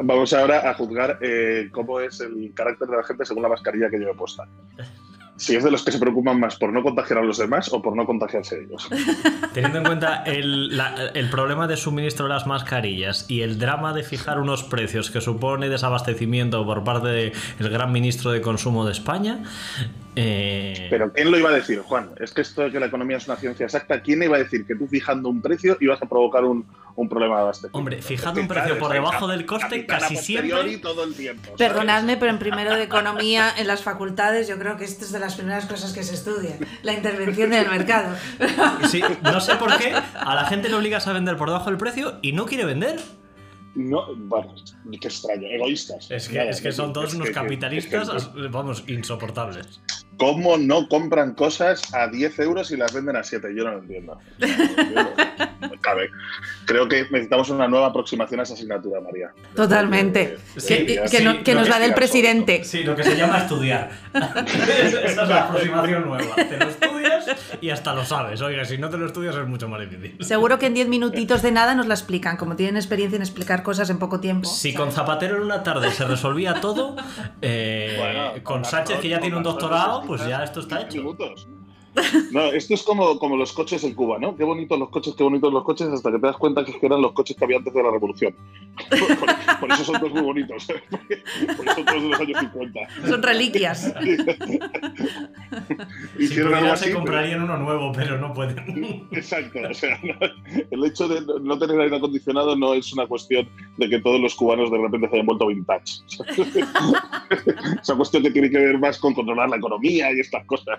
Vamos ahora a juzgar eh, cómo es el carácter de la gente según la mascarilla que lleve puesta. Si es de los que se preocupan más por no contagiar a los demás o por no contagiarse ellos. Teniendo en cuenta el, la, el, problema de suministro de las mascarillas y el drama de fijar unos precios que supone desabastecimiento por parte del gran ministro de Consumo de España. Eh... Pero ¿quién lo iba a decir, Juan? Es que esto de que la economía es una ciencia exacta, ¿quién iba a decir que tú fijando un precio ibas a provocar un, un problema de abastecimiento? Hombre, fijando un precio por debajo del coste casi siempre. Todo el tiempo, Perdonadme, pero en primero de economía, en las facultades, yo creo que esto es de las primeras cosas que se estudia, la intervención del mercado. Sí, no sé por qué a la gente le obligas a vender por debajo del precio y no quiere vender. No, bueno, qué extraño, egoístas. Es que, es que son todos es unos que, capitalistas, es que, vamos, insoportables. ¿Cómo no compran cosas a 10 euros y las venden a 7? Yo no lo entiendo. No, cabe. Creo que necesitamos una nueva aproximación a esa asignatura, María. Totalmente. Sí, que, sí, no, que, nos la dé el presidente. Sí, lo que se llama estudiar. Esa es la aproximación nueva. Te lo estudias y hasta lo sabes. Oiga, si no te lo estudias es mucho más difícil. Seguro que en 10 minutitos de nada nos la explican, como tienen experiencia en explicar cosas en poco tiempo. Si con Zapatero en una tarde se resolvía todo, eh, bueno, con Sánchez, que ya tiene un doctorado, pues ya esto está hecho. Minutos. No, esto es como, como los coches en Cuba, ¿no? Qué bonitos los coches, qué bonitos los coches, hasta que te das cuenta que eran los coches que había antes de la revolución. Por eso son dos muy bonitos. Por eso son dos de los años 50. Son reliquias. Si Hicieron algo así. se pero- comprarían uno nuevo, pero no pueden. Exacto, o sea, no- el hecho de no tener aire acondicionado no es una cuestión de que todos los cubanos de repente se hayan vuelto vintage. es una cuestión que tiene que ver más con controlar la economía y estas cosas.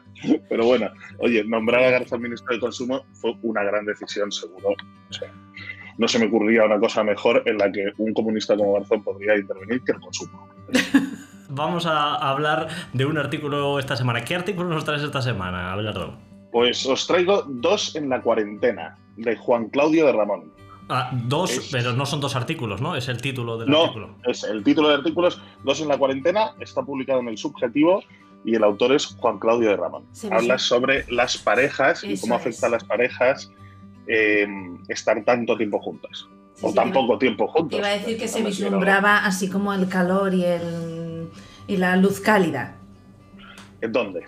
Pero bueno, oye, nombrar a Garzón ministro de Consumo fue una gran decisión, seguro. O sea, no se me ocurría una cosa mejor en la que un comunista como Garzón podría intervenir que el consumo. Vamos a hablar de un artículo esta semana. ¿Qué artículo nos traes esta semana, Abelardo? Pues os traigo dos en la cuarentena, de Juan Claudio de Ramón. Ah, dos, Es- pero no son dos artículos, ¿no? Es el título del No, artículo. es el título del artículo es Dos en la cuarentena, está publicado en el subjetivo y el autor es Juan Claudio de Ramón. Habla sobre las parejas y Eso cómo es. afecta a las parejas eh, estar tanto tiempo juntas. Sí, o sí, tan iba- poco tiempo juntos. Iba a decir que No se quiero- vislumbraba así como el calor y, el, y la luz cálida. ¿En dónde?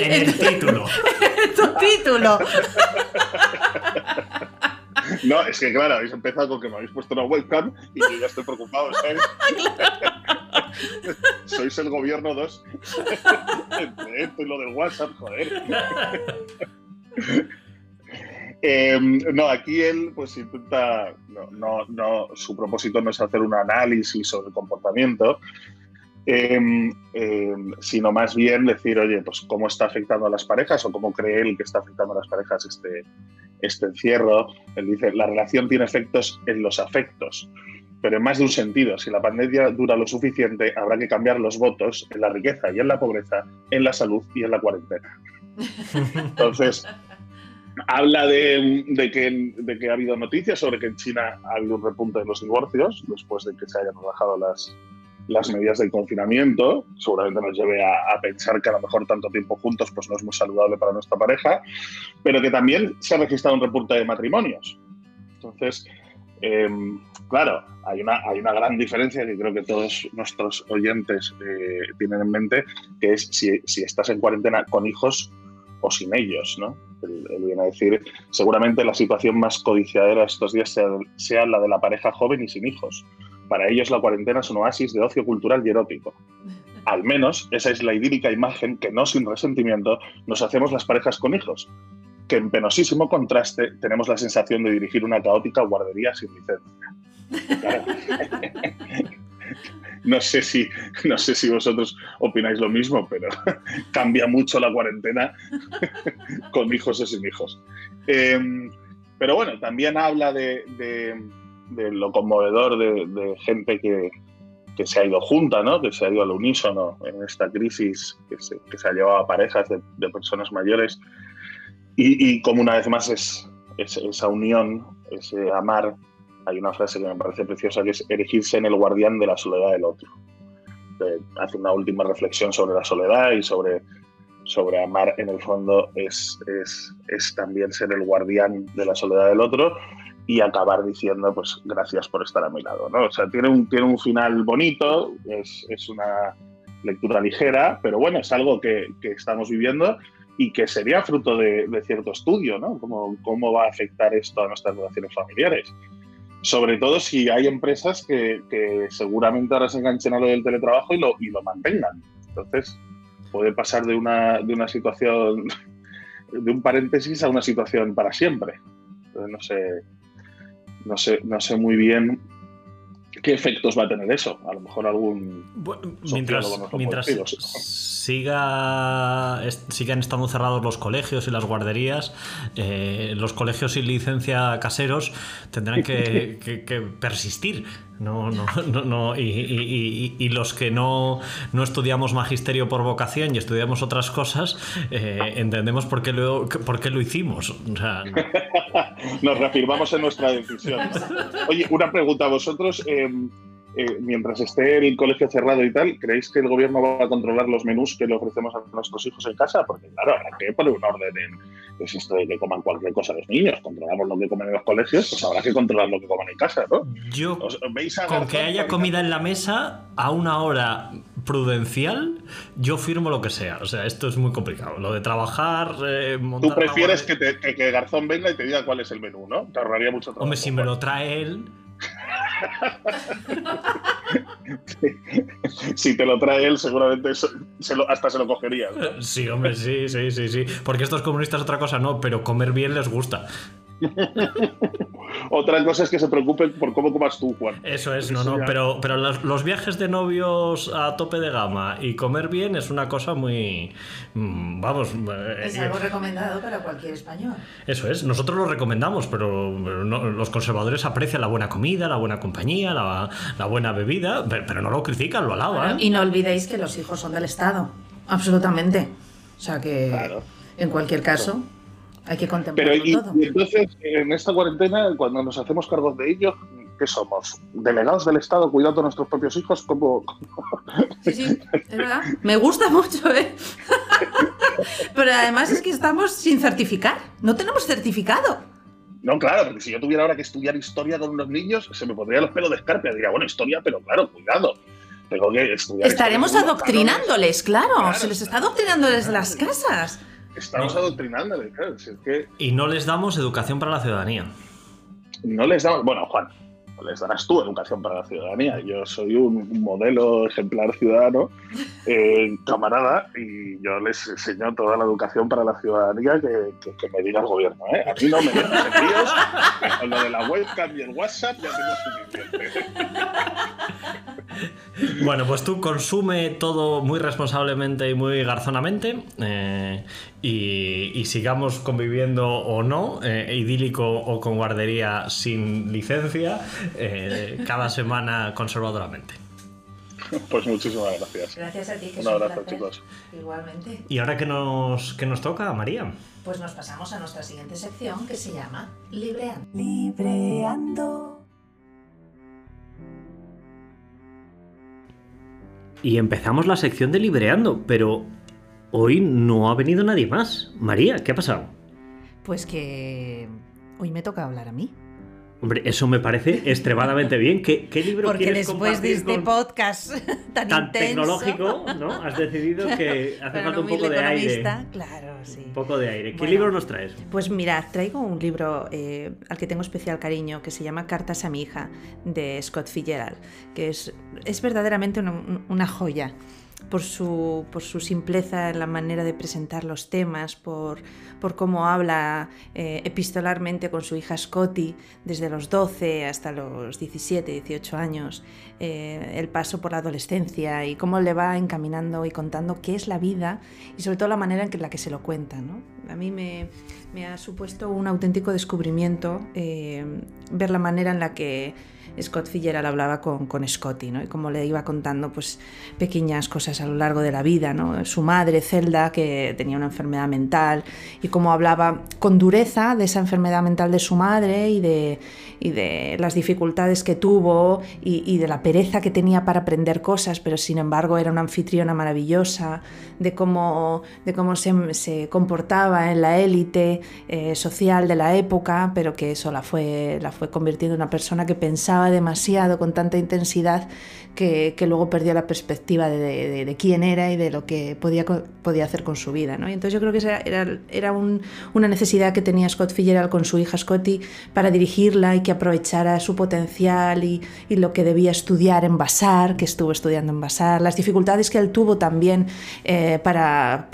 En el título. ¡Tu título! No, es que claro, habéis empezado con que me habéis puesto una webcam y yo ya estoy preocupado, ¿sabes? Sois el gobierno 2. Entre esto y lo del WhatsApp, joder. Eh, no, aquí él pues intenta, no, no, no, su propósito no es hacer un análisis sobre el comportamiento, eh, eh, sino más bien decir, oye, pues cómo está afectando a las parejas o cómo cree él que está afectando a las parejas este, este encierro. Él dice, la relación tiene efectos en los afectos, pero en más de un sentido. Si la pandemia dura lo suficiente, habrá que cambiar los votos en la riqueza y en la pobreza, en la salud y en la cuarentena. Entonces, habla de, de que, de que ha habido noticias sobre que en China ha habido un repunte de los divorcios después de que se hayan relajado las, las medidas de confinamiento. Seguramente nos lleve a, a pensar que a lo mejor tanto tiempo juntos pues no es muy saludable para nuestra pareja, pero que también se ha registrado un repunte de matrimonios. Entonces, eh, claro, hay una, hay una gran diferencia que creo que todos nuestros oyentes eh, tienen en mente, que es si, si estás en cuarentena con hijos o sin ellos, ¿no? Él viene a decir, seguramente la situación más codiciadera estos días sea, sea la de la pareja joven y sin hijos. Para ellos la cuarentena es un oasis de ocio cultural y erótico. Al menos esa es la idílica imagen que no sin resentimiento nos hacemos las parejas con hijos, que en penosísimo contraste tenemos la sensación de dirigir una caótica guardería sin licencia. Claro. No sé si, no sé si vosotros opináis lo mismo, pero cambia mucho la cuarentena con hijos o sin hijos. Eh, pero bueno, también habla de, de, de lo conmovedor de, de gente que, que, se ha ido junta, ¿no? que se ha ido al unísono en esta crisis que se, que se ha llevado a parejas de, personas mayores. Y, y, como una vez más es, es esa unión, ese amar hay una frase que me parece preciosa que es erigirse en el guardián de la soledad del otro. Eh, hace una última reflexión sobre la soledad y sobre, sobre amar en el fondo es, es, es, también ser el guardián de la soledad del otro y acabar diciendo pues gracias por estar a mi lado. ¿no? O sea, tiene un, tiene un final bonito, es, es una lectura ligera, pero bueno, es algo que, que estamos viviendo y que sería fruto de, cierto estudio, ¿no? ¿Cómo, ¿Cómo va a afectar esto a nuestras relaciones familiares? sobre todo si hay empresas que, que, seguramente ahora se enganchen a lo del teletrabajo y lo, y lo mantengan. Entonces, puede pasar de una, de una situación, de un paréntesis a una situación para siempre. Entonces, no sé, no sé, no sé muy bien qué efectos va a tener eso. A lo mejor algún... Bueno, mientras mientras siga, sigan estando cerrados los colegios y las guarderías, eh, los colegios sin licencia caseros tendrán que, que, que persistir. No, no, no, no. Y, y, y, y, los que no, no estudiamos magisterio por vocación y estudiamos otras cosas, eh, entendemos por qué lo, por qué lo hicimos. O sea, no. Nos reafirmamos en nuestra decisión. Oye, una pregunta. ¿Vosotros, eh, eh, mientras esté el colegio cerrado y tal, creéis que el gobierno va a controlar los menús que le ofrecemos a nuestros hijos en casa? Porque, claro, habrá que poner un orden en pues esto de que coman cualquier cosa los niños. Controlamos lo que comen en los colegios, pues habrá que controlar lo que coman en casa, ¿no? Yo, ¿Os, ¿veis a con que haya comida en la mesa a una hora prudencial, yo firmo lo que sea. O sea, esto es muy complicado. Lo de trabajar, eh, Tú prefieres que, te, que, que, Garzón venga y te diga cuál es el menú, ¿no? Te ahorraría mucho trabajo. Hombre, si me lo trae él. si te lo trae él, seguramente hasta se lo cogerías. Sí, hombre, sí, sí, sí, sí. Porque estos comunistas otra cosa no, pero comer bien les gusta. Otra cosa es que se preocupen por cómo comas tú, Juan. Eso es, no, no, pero, pero los, viajes de novios a tope de gama y comer bien es una cosa muy. Mm, vamos. Eh, es algo recomendado para cualquier español. Eso es, nosotros lo recomendamos, pero los conservadores aprecian la buena comida, la buena compañía, la, buena bebida, pero, no lo critican, lo alaban. y no olvidéis que los hijos son del Estado, absolutamente. O sea que, en cualquier caso. Hay que contemplarlo Pero y, entonces, en esta cuarentena, cuando nos hacemos cargo de ellos, ¿qué somos? ¿Delegados del Estado cuidando a nuestros propios hijos? como Sí, sí, es verdad. Me gusta mucho, ¿eh? Pero además es que estamos sin certificar. No tenemos certificado. No, claro, porque si yo tuviera ahora que estudiar historia con unos niños, se me pondría los pelos de escarpia. Diría, bueno, historia, pero claro, cuidado. Tengo que estudiar. Estaremos adoctrinándoles, claro. Se les está adoctrinando desde las casas. Estamos adoctrinándoles, claro. Y no les damos educación para la ciudadanía. No les damos. Bueno, Juan, les darás tú educación para la ciudadanía. Yo soy un modelo ejemplar ciudadano, eh, camarada, y yo les enseño toda la educación para la ciudadanía que, me diga el gobierno. ¿eh? A mí no me metas envíos, con lo de la webcam y el WhatsApp ya tengo suficiente. Bueno, pues tú consume todo muy responsablemente y muy garzonamente eh, y, sigamos conviviendo o no, eh, idílico o con guardería sin licencia, eh, cada semana conservadoramente. Pues muchísimas gracias. Gracias a ti. un abrazo, chicos. Igualmente. ¿Y ahora qué nos, qué nos toca, María? Pues nos pasamos a nuestra siguiente sección que se llama Libreando. Libreando. Y empezamos la sección de Libreando, pero hoy no ha venido nadie más. María, ¿qué ha pasado? Pues que hoy me toca hablar a mí. Hombre, eso me parece extremadamente bien. ¿Qué, qué libro Porque después de este podcast tan, tan tecnológico, ¿no? Has decidido que hace falta un poco de aire. Claro, sí. Un poco de aire. ¿Qué libro nos traes? Pues mira, traigo un libro eh, al que tengo especial cariño que se llama Cartas a mi hija de Scott Fitzgerald, que es, es verdaderamente una, una joya por su, por su simpleza en la manera de presentar los temas, por, por cómo habla eh, epistolarmente con su hija Scotty desde los 12 hasta los 17, 18 años, eh, el paso por la adolescencia y cómo le va encaminando y contando qué es la vida y sobre todo la manera en la que se lo cuenta. ¿no? A mí me, me, ha supuesto un auténtico descubrimiento eh, ver la manera en la que Scott Fitzgerald hablaba con, con Scotty, ¿no? Y como le iba contando pues, pequeñas cosas a lo largo de la vida, ¿no? Su madre, Zelda, que tenía una enfermedad mental, y cómo hablaba con dureza de esa enfermedad mental de su madre y de, y de las dificultades que tuvo y, de la pereza que tenía para aprender cosas, pero sin embargo era una anfitriona maravillosa, de cómo, de cómo se, comportaba en la élite eh, social de la época, pero que eso la fue, la fue convirtiendo en una persona que pensaba demasiado con tanta intensidad que, luego perdió la perspectiva de, quién era y de lo que podía, podía hacer con su vida. ¿no? Y entonces yo creo que era, era, una necesidad que tenía Scott Fitzgerald con su hija Scotty para dirigirla y que aprovechara su potencial y, lo que debía estudiar en Basar, que estuvo estudiando en Basar, las dificultades que él tuvo también eh, para,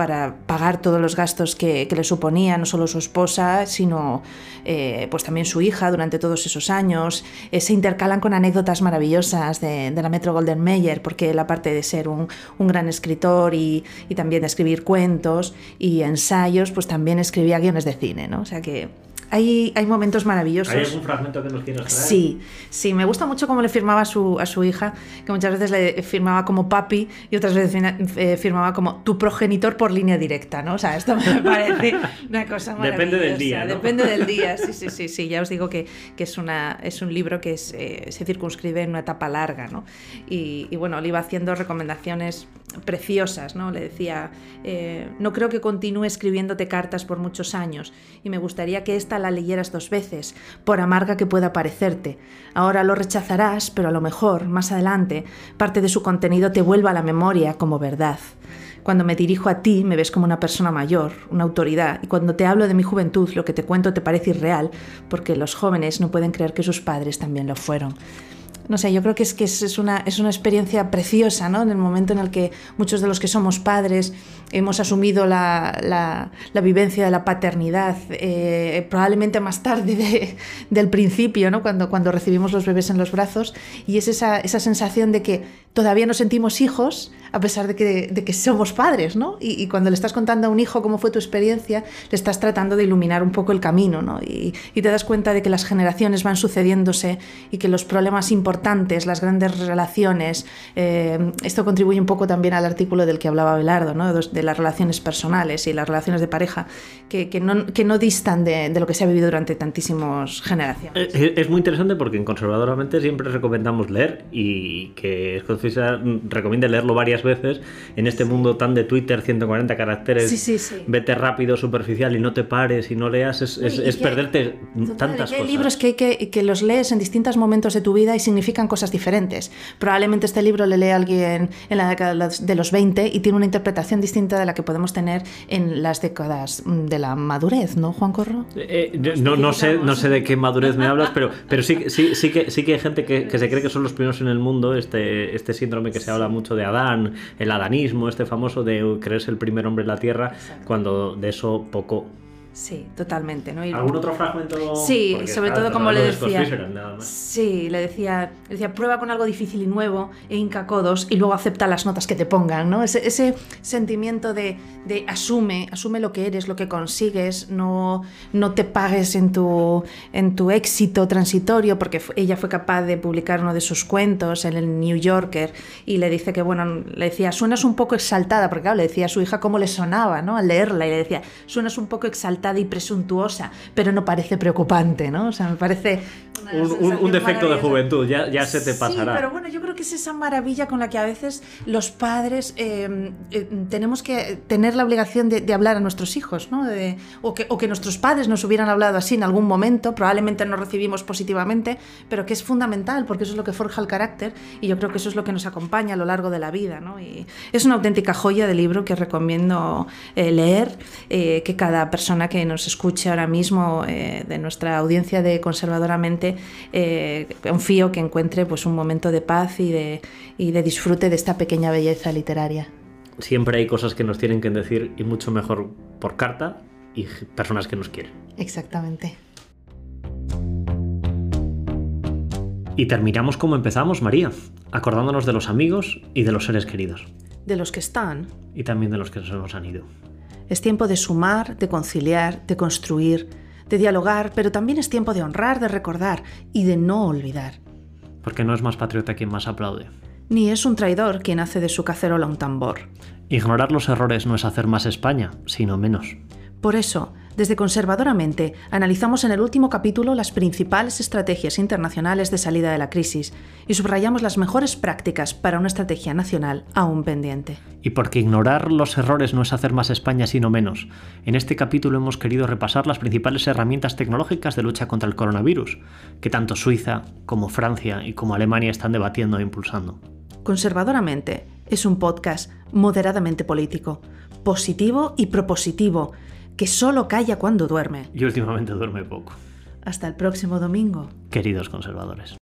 pagar todos los gastos que, que, le suponía no solo su esposa, sino eh, pues también su hija durante todos esos años. Eh, se intercalan con anécdotas maravillosas de, la Metro Golden Mayer, porque él, aparte de ser un, un gran escritor y, y, también de escribir cuentos y ensayos, pues también escribía guiones de cine, ¿no? O sea que hay, hay momentos maravillosos. ¿Hay algún fragmento que nos quieras traer? Sí, sí, me gusta mucho cómo le firmaba a su, a su hija, que muchas veces le firmaba como papi y otras veces eh, firmaba como tu progenitor por línea directa, ¿no? O sea, esto me parece una cosa maravillosa. Depende del día, ¿no? Depende del día, sí, sí, sí, sí. Ya os digo que, que es, una, es un libro que eh, se circunscribe en una etapa larga, ¿no? Y, y, bueno, le iba haciendo recomendaciones preciosas, ¿no? Le decía, eh, no creo que continúe escribiéndote cartas por muchos años y me gustaría que esta la leyeras dos veces, por amarga que pueda parecerte. Ahora lo rechazarás, pero a lo mejor, más adelante, parte de su contenido te vuelva a la memoria como verdad. Cuando me dirijo a ti me ves como una persona mayor, una autoridad, y cuando te hablo de mi juventud lo que te cuento te parece irreal, porque los jóvenes no pueden creer que sus padres también lo fueron. No sé, yo creo que es que es, una, es una experiencia preciosa, ¿no? En el momento en el que muchos de los que somos padres hemos asumido la, vivencia de la paternidad, eh, probablemente más tarde del principio, ¿no? Cuando, cuando recibimos los bebés en los brazos, y es esa, esa sensación de que todavía nos sentimos hijos a pesar de que, somos padres, ¿no? Y, cuando le estás contando a un hijo cómo fue tu experiencia, le estás tratando de iluminar un poco el camino, ¿no? Y, te das cuenta de que las generaciones van sucediéndose y que los problemas importantes, las grandes relaciones, eh, esto contribuye un poco también al artículo del que hablaba Belardo, ¿no? De las relaciones personales y las relaciones de pareja, que, no, que no, distan de, de, lo que se ha vivido durante tantísimas generaciones. Eh, es, muy interesante porque en Conservadoramente siempre recomendamos leer y que es recomiende leerlo varias veces en este mundo tan de Twitter, 140 caracteres, vete rápido, superficial y no te pares y no leas, es, perderte tantas hay cosas. libros que, que, que, los lees en distintos momentos de tu vida y significan cosas diferentes. Probablemente este libro le lee a alguien en la década de los 20 y tiene una interpretación distinta de la que podemos tener en las décadas de la madurez, ¿no, Juan Corro? Eh, no, no, sé, no sé de qué madurez me hablas, pero, pero sí, sí, sí, que, sí que hay gente que, que se cree que son los primeros en el mundo, este, este síndrome que se habla mucho de Adán, el adanismo, este famoso de creerse el primer hombre en la Tierra, cuando de eso poco Sí, totalmente. ¿no? ¿Algún otro fragmento? Sí, sobre todo como le decía. Sí, le decía, decía, prueba con algo difícil y nuevo, e hinca codos y luego acepta las notas que te pongan, ¿no? Ese, ese sentimiento de, de, asume, asume lo que eres, lo que consigues, no, no te pagues en tu, en tu éxito transitorio, porque ella fue capaz de publicar uno de sus cuentos en el New Yorker y le dice que, bueno, le decía, suenas un poco exaltada, porque claro, le decía a su hija cómo le sonaba, ¿no? Al leerla y le decía, suenas un poco exaltada y presuntuosa, pero no parece preocupante, ¿no? O sea, me parece un, defecto de juventud, ya, ya se te pasará. Sí, pero bueno, yo creo que es esa maravilla con la que a veces los padres eh, eh, tenemos que tener la obligación de, hablar a nuestros hijos, ¿no? o, que, o que nuestros padres nos hubieran hablado así en algún momento, probablemente no recibimos positivamente, pero que es fundamental porque eso es lo que forja el carácter y yo creo que eso es lo que nos acompaña a lo largo de la vida, ¿no? Y es una auténtica joya de libro que recomiendo eh, leer, que cada persona que nos escuche ahora mismo de nuestra audiencia de Conservadoramente eh, confío que encuentre pues, un momento de paz y de, y de disfrute de esta pequeña belleza literaria. Siempre hay cosas que nos tienen que decir y mucho mejor por carta y personas que nos quieren. Exactamente. Y terminamos como empezamos, María, acordándonos de los amigos y de los seres queridos. De los que están. Y también de los que se nos han ido. Es tiempo de sumar, de conciliar, de construir, de dialogar, pero también es tiempo de honrar, de recordar y de no olvidar. Porque no es más patriota quien más aplaude. Ni es un traidor quien hace de su cacerola un tambor. Ignorar los errores no es hacer más España, sino menos. Por eso, desde Conservadoramente, analizamos en el último capítulo las principales estrategias internacionales de salida de la crisis y subrayamos las mejores prácticas para una estrategia nacional aún pendiente. Y porque ignorar los errores no es hacer más España sino menos, en este capítulo hemos querido repasar las principales herramientas tecnológicas de lucha contra el coronavirus, que tanto Suiza como Francia y como Alemania están debatiendo e impulsando. Conservadoramente es un podcast moderadamente político, positivo y propositivo, que solo calla cuando duerme. Y últimamente duerme poco. Hasta el próximo domingo. Queridos conservadores.